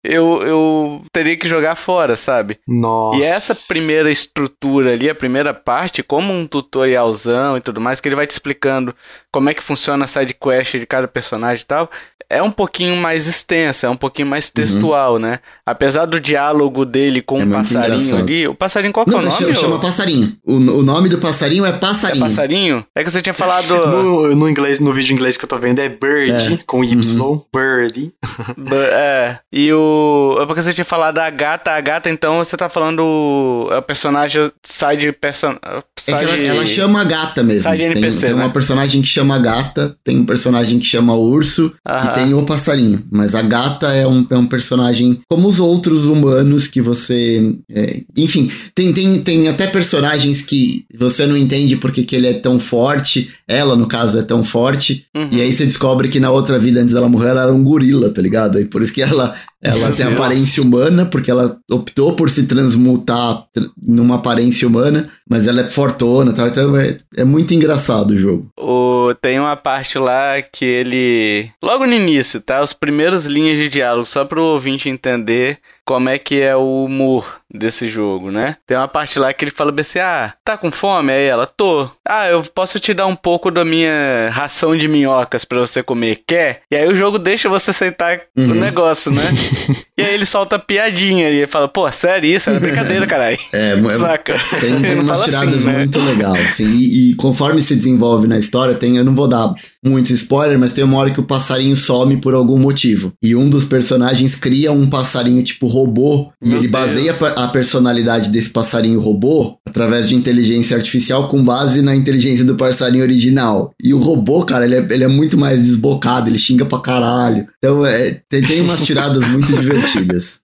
eu, eu teria que jogar fora, sabe? Nossa. E essa primeira estrutura ali, a primeira parte, como um tutorialzão e tudo mais, que ele vai te explicando como é que funciona a side quest de cada personagem e tal, é um pouquinho mais extensa, é um pouquinho mais textual, né? Apesar do diálogo dele com É o passarinho engraçado. ali, o passarinho qual que é Não, o nome? chama, chama passarinho. O, o nome do passarinho é É passarinho. passarinho? É que você tinha falado. No, no inglês, no vídeo em inglês que eu tô vendo é Bird, É. com Y, Bird. B- É, e o. É porque você tinha falado da gata, a gata, então você tá falando. o personagem side person. É que ela, side- ela chama gata mesmo. Side tem NPC, tem né? uma personagem que chama gata, tem um personagem que chama urso Aham. e tem o passarinho. Mas a gata é um, é um personagem como os outros humanos que você. é, enfim, tem, tem, tem até personagens que você não entende porque que ele é tão forte. Ela, no caso, é tão forte. Uhum. E aí você descobre que na outra vida, antes dela morrer, ela era um gorila, tá ligado? E por isso que ela, ela tem aparência humana, porque ela optou por se transmutar tr- numa aparência humana, mas ela é fortona e tal. Então é, é muito engraçado o jogo. O, tem uma parte lá que ele. Logo no início, tá? As primeiras linhas de diálogo, só pro ouvinte entender como é que é o humor desse jogo, né? Tem uma parte lá que ele fala assim: Ah, tá com fome? Aí ela, tô. Ah, eu posso te dar um pouco da minha ração de minhocas pra você comer. Quer? E aí o jogo deixa você aceitar o Uhum. negócio, né? e aí ele solta piadinha e ele fala: Pô, sério isso? Era brincadeira, caralho. É, é- Saca? Tem, tem umas fala tiradas assim, né? muito legais, assim, e, e conforme se desenvolve na história, tem, eu não vou dar muito spoiler, mas tem uma hora que o passarinho some por algum motivo. E um dos personagens cria um passarinho tipo robô, e Meu ele Deus. baseia a personalidade desse passarinho robô através de inteligência artificial com base na inteligência do passarinho original. E o robô, cara, ele é, ele é muito mais desbocado, ele xinga pra caralho. Então, é, tem, tem umas tiradas muito divertidas.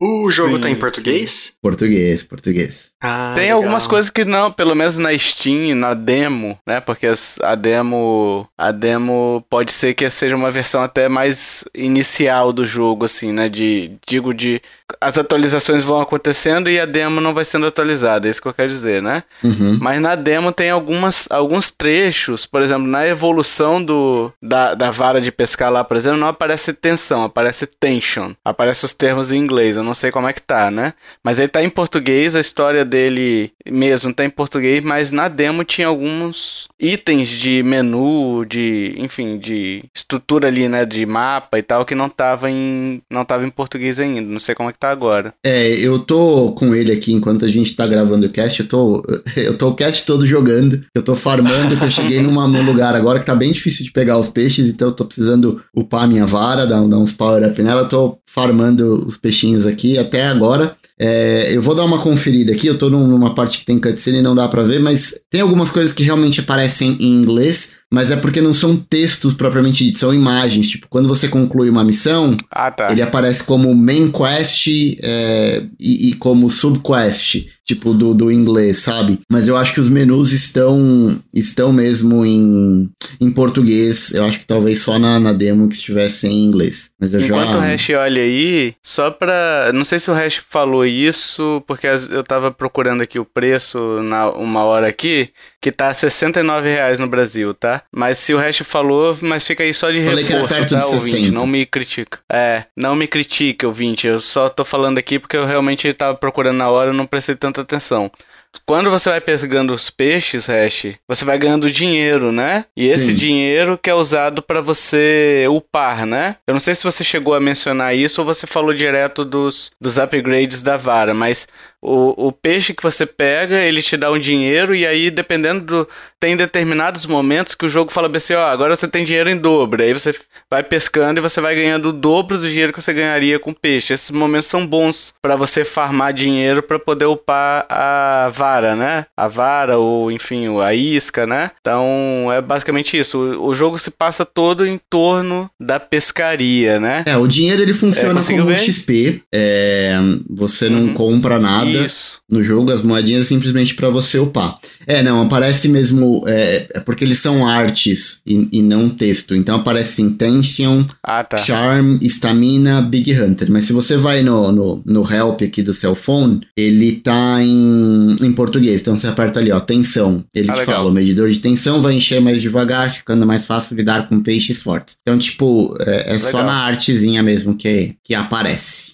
O jogo Sim, tá em sim. português? Português, português. Ah, Tem legal. algumas coisas que não, pelo menos na Steam, na demo, né? Porque a demo, a demo pode ser que seja uma versão até mais inicial do jogo, assim, né? De, digo de, as atualizações vão acontecendo e a demo não vai sendo atualizada, é isso que eu quero dizer, né? Uhum. Mas na demo tem algumas, alguns trechos, por exemplo, na evolução do, da, da vara de pescar lá, por exemplo, não aparece tensão, aparece tension. Aparece os termos em inglês, eu não sei como é que tá, né? Mas ele tá em português, a história dele mesmo tá em português, mas na demo tinha alguns itens de menu, de, enfim, de estrutura ali, né, de mapa e tal, que não tava em, não tava em português ainda. Não sei como é que tá agora. É, eu tô com ele aqui enquanto a gente tá gravando o cast, eu tô, eu tô o cast todo jogando, eu tô farmando, que eu cheguei numa, num lugar agora que tá bem difícil de pegar os peixes, então eu tô precisando upar a minha vara, dar, dar uns power up nela, eu tô farmando os peixinhos aqui até agora. É, eu vou dar uma conferida aqui, eu num- numa parte que tem cutscene e não dá pra ver, mas tem algumas coisas que realmente aparecem em inglês, mas é porque não são textos propriamente ditos, são imagens. Tipo, quando você conclui uma missão, Ah, tá. ele aparece como main quest é, e, e como subquest, tipo do, do inglês, sabe? Mas eu acho que os menus estão estão mesmo em, em português. Eu acho que talvez só na, na demo que estivesse em inglês. Mas eu Enquanto já. o Hash olha aí, só pra. Não sei se o Hash falou isso, porque eu tava procurando aqui o preço na uma hora aqui, que tá 69 reais no Brasil, tá? Mas se o Hash falou, mas fica aí só de Falei reforço, tá, ouvinte? 60. Não me critica. É, não me critique, ouvinte. Eu só tô falando aqui porque eu realmente tava procurando na hora e não prestei tanta atenção. Quando você vai pegando os peixes, Hash, você vai ganhando dinheiro, né? E esse Sim. dinheiro que é usado pra você upar, né? Eu não sei se você chegou a mencionar isso ou você falou direto dos, dos upgrades da vara, mas o, o peixe que você pega, ele te dá um dinheiro e aí, dependendo do... Tem determinados momentos que o jogo fala assim, ó, agora você tem dinheiro em dobro. Aí você vai pescando e você vai ganhando o dobro do dinheiro que você ganharia com peixe. Esses momentos são bons pra você farmar dinheiro pra poder upar a vara, né? A vara ou, enfim, a isca, né? Então, é basicamente isso. O, o jogo se passa todo em torno da pescaria, né? É, o dinheiro ele funciona conseguiu como um? XP. É, você não Uhum. compra nada. Isso. no jogo, as moedinhas é simplesmente pra você upar. É, não, aparece mesmo. É, é porque eles são artes e, e não texto. Então aparece Intention, Ah, tá. Charm, Stamina, Big Hunter. Mas se você vai no, no, no help aqui do cell phone, ele tá em, em português. Então você aperta ali, ó, tensão. Ele Ah, te legal. fala, o medidor de tensão vai encher mais devagar, ficando mais fácil lidar com peixes fortes. Então, tipo, é, é só na artezinha mesmo que, que aparece.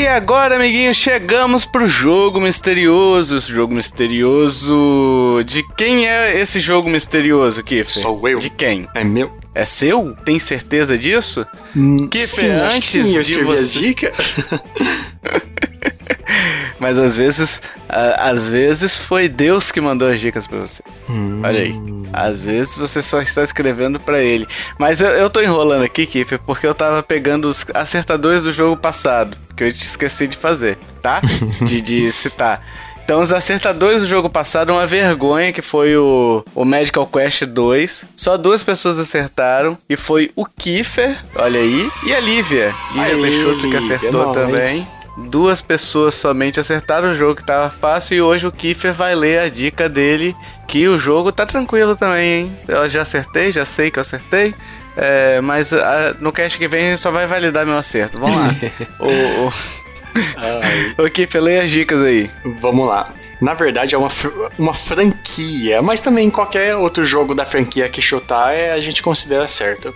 E agora, amiguinhos, chegamos pro jogo misterioso. Esse jogo misterioso. De quem é esse jogo misterioso, Kiffer? Sou eu. De quem? É meu. É seu? Tem certeza disso? Kiffer, sim, acho que antes sim, eu de você- as dicas. Mas às vezes, a- às vezes foi Deus que mandou as dicas pra vocês. Olha aí. Às vezes você só está escrevendo pra ele. Mas eu, eu tô enrolando aqui, Kiffer, porque eu tava pegando os acertadores do jogo passado, que eu esqueci de fazer, tá? de, de citar. Então, os acertadores do jogo passado, uma vergonha, que foi o, o Medical Quest 2. Só duas pessoas acertaram, e foi o Kiefer, olha aí, e a Lívia. Lívia Peixoto, que acertou também. Duas pessoas somente acertaram o jogo que tava fácil e hoje o Kiefer vai ler a dica dele que o jogo tá tranquilo também, hein? Eu já acertei, já sei que eu acertei. É, mas ah, no cast que vem a gente só vai validar meu acerto. Vamos lá. o, o, o Kiefer, lê as dicas aí. vamos lá. Na verdade, é uma, uma franquia, mas também qualquer outro jogo da franquia que chutar é, a gente considera certo.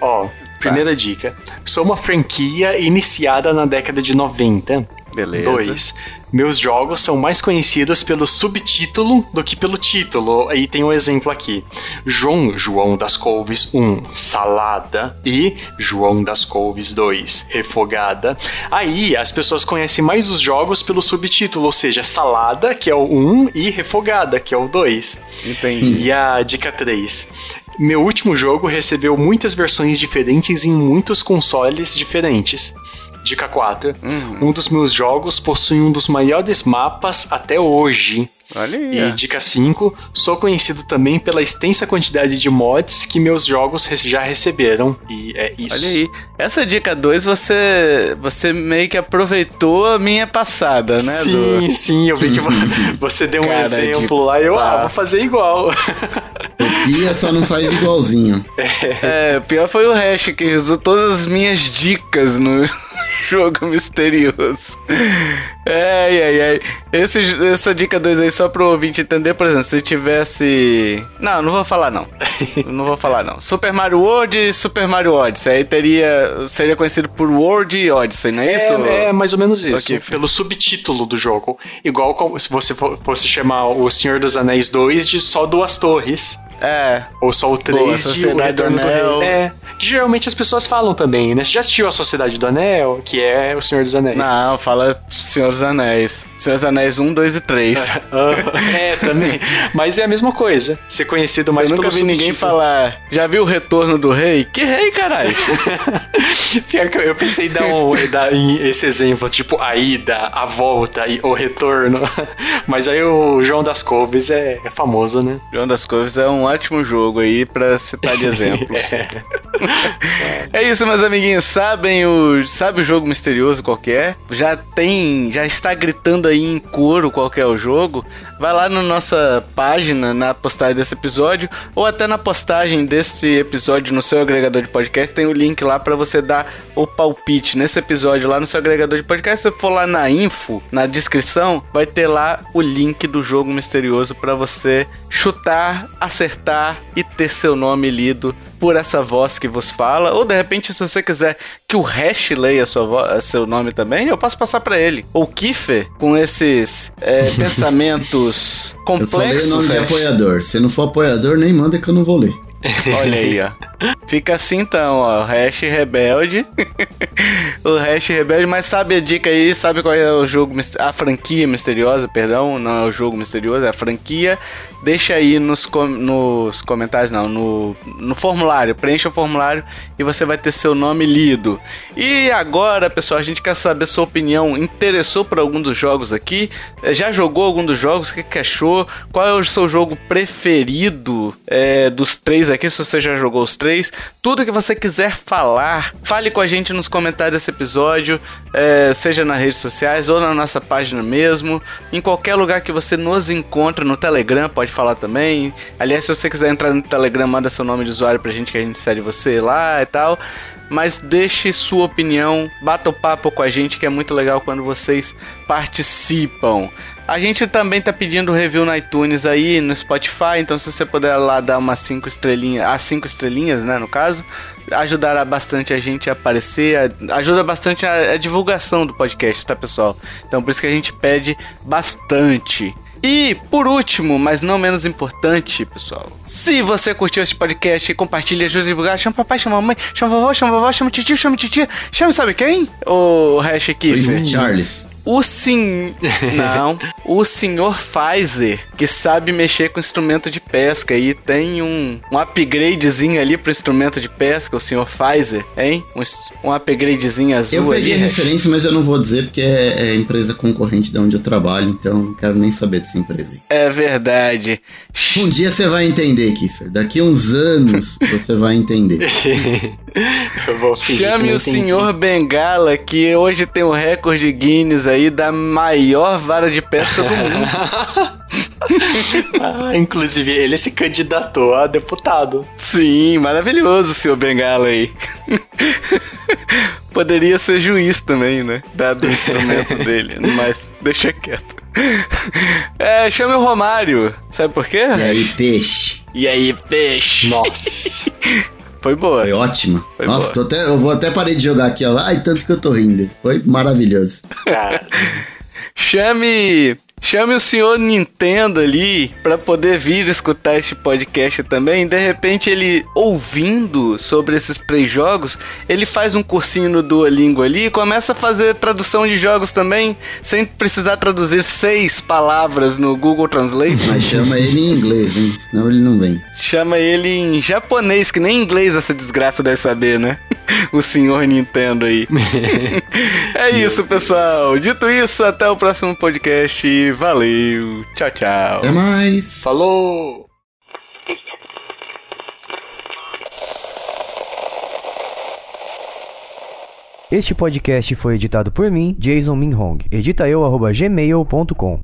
Ó, primeira dica. Sou uma franquia iniciada na década de 90. Beleza. 2. Meus jogos são mais conhecidos pelo subtítulo do que pelo título. Aí tem um exemplo aqui. João João das Couves 1, Salada. E João das Couves 2, Refogada. Aí as pessoas conhecem mais os jogos pelo subtítulo, ou seja, Salada, que é o 1, e Refogada, que é o 2. Entendi. E a dica 3. Meu último jogo recebeu muitas versões diferentes em muitos consoles diferentes. Dica 4. Uhum. Um dos meus jogos possui um dos maiores mapas até hoje. Olha aí. E dica 5. Sou conhecido também pela extensa quantidade de mods que meus jogos já receberam. E é isso. Olha aí. Essa dica 2 você, você meio que aproveitou a minha passada, né? Sim, do- sim, eu vi que vo- você deu um Cara exemplo lá e eu, ah, vou fazer igual. Copia, só não faz igualzinho. É, o pior foi o Hash que usou todas as minhas dicas no jogo misterioso. Ai, ai, ai. Esse, essa dica 2 aí, só pro ouvinte entender, por exemplo, se tivesse. Não, não vou falar não. não vou falar não. Super Mario World e Super Mario Odyssey. Aí teria. Seria conhecido por World Odyssey, não é isso? É, é mais ou menos isso. Ok. Pelo subtítulo do jogo. Igual como se você fo- fosse chamar o Senhor dos Anéis 2 de só duas torres. É. Ou só o 3 Boa, de o Sociedade do Retorno do Anel. Rei. É, geralmente as pessoas falam também, né? Você já assistiu A Sociedade do Anel, que é O Senhor dos Anéis? Não, fala Senhor dos Anéis. Senhor dos Anéis 1, 2 e 3. é, também. Mas é a mesma coisa. Ser conhecido mais Eu nunca vi ninguém falar. Já viu o retorno do rei? Que rei, caralho? Pior que eu, eu pensei em dar, um, dar em esse exemplo, tipo a ida, a volta e o retorno. Mas aí o João das Couves é, é famoso, né? João das Couves é um ótimo jogo aí pra citar de exemplos. é. é isso, meus amiguinhos. Sabem o, sabe o jogo misterioso qualquer? Já tem, já está gritando aí em coro qual é o jogo? Vai lá na nossa página, na postagem desse episódio, ou até na postagem desse episódio no seu agregador de podcast, tem o link lá para você dar o palpite nesse episódio lá no seu agregador de podcast. Se você for lá na info, na descrição, vai ter lá o link do jogo misterioso para você chutar, acertar e ter seu nome lido por essa voz que vos fala. Ou de repente, se você quiser que o Hash leia sua seu nome também, eu posso passar para ele. Ou Kiffer, com esses é, pensamentos complexos. Eu só leio o nome de apoiador. Se não for apoiador, nem manda que eu não vou ler. Olha aí, ó. Fica assim então, ó. Hash Rebelde. o Hash Rebelde, mas sabe a dica aí? Sabe qual é o jogo, a franquia misteriosa, perdão? Não é o jogo misterioso, é a franquia. Deixa aí nos, com, nos comentários, não, no, no formulário. Preencha o formulário e você vai ter seu nome lido. E agora, pessoal, a gente quer saber sua opinião. Interessou por algum dos jogos aqui? Já jogou algum dos jogos? O que, que achou? Qual é o seu jogo preferido é, dos três aqui? Se você já jogou os três tudo que você quiser falar, fale com a gente nos comentários desse episódio, é, seja nas redes sociais ou na nossa página mesmo, em qualquer lugar que você nos encontre, no Telegram, pode falar também. Aliás, se você quiser entrar no Telegram, manda seu nome de usuário pra gente que a gente segue você lá e tal mas deixe sua opinião, bata o papo com a gente que é muito legal quando vocês participam. A gente também tá pedindo review no iTunes aí, no Spotify, então se você puder lá dar umas 5 estrelinhas, as 5 estrelinhas, né, no caso, ajudará bastante a gente a aparecer, ajuda bastante a, a divulgação do podcast, tá, pessoal? Então por isso que a gente pede bastante. E, por último, mas não menos importante, pessoal. Se você curtiu esse podcast, compartilha, ajuda a divulgar, chama papai, chama mamãe, chama vovó, chama vovó, chama tio, chama titia, chama sabe quem? O hash aqui. Charles. O sim. Não. o senhor Pfizer, que sabe mexer com instrumento de pesca e tem um, um upgradezinho ali pro instrumento de pesca, o senhor Pfizer, hein? Um, um upgradezinho azul Eu peguei ali, a referência, mas eu não vou dizer porque é, é empresa concorrente de onde eu trabalho, então não quero nem saber dessa empresa. É verdade. Um dia você vai entender, Kiffer. Daqui uns anos você vai entender. Chame o senhor Bengala, que hoje tem o recorde Guinness aí da maior vara de pesca do mundo. ah, inclusive, ele se candidatou a deputado. Sim, maravilhoso o senhor Bengala aí. Poderia ser juiz também, né? Dado o instrumento dele, mas deixa quieto. É, chame o Romário. Sabe por quê? E aí, peixe? E aí, peixe? Nossa. Foi boa. Foi ótima. Foi Nossa, boa. Até, eu vou até parar de jogar aqui, ó. Ai, tanto que eu tô rindo. Foi maravilhoso. Chame Chame o senhor Nintendo ali para poder vir escutar este podcast também. De repente, ele ouvindo sobre esses três jogos, ele faz um cursinho no Duolingo ali e começa a fazer tradução de jogos também, sem precisar traduzir seis palavras no Google Translate. Mas chama ele em inglês, hein? Senão ele não vem. Chama ele em japonês, que nem inglês essa desgraça deve saber, né? o senhor Nintendo aí. é isso, pessoal. Dito isso, até o próximo podcast. Valeu. Tchau, tchau. Até mais. Falou. Este podcast foi editado por mim, Jason Minhong. Edita eu, gmail.com.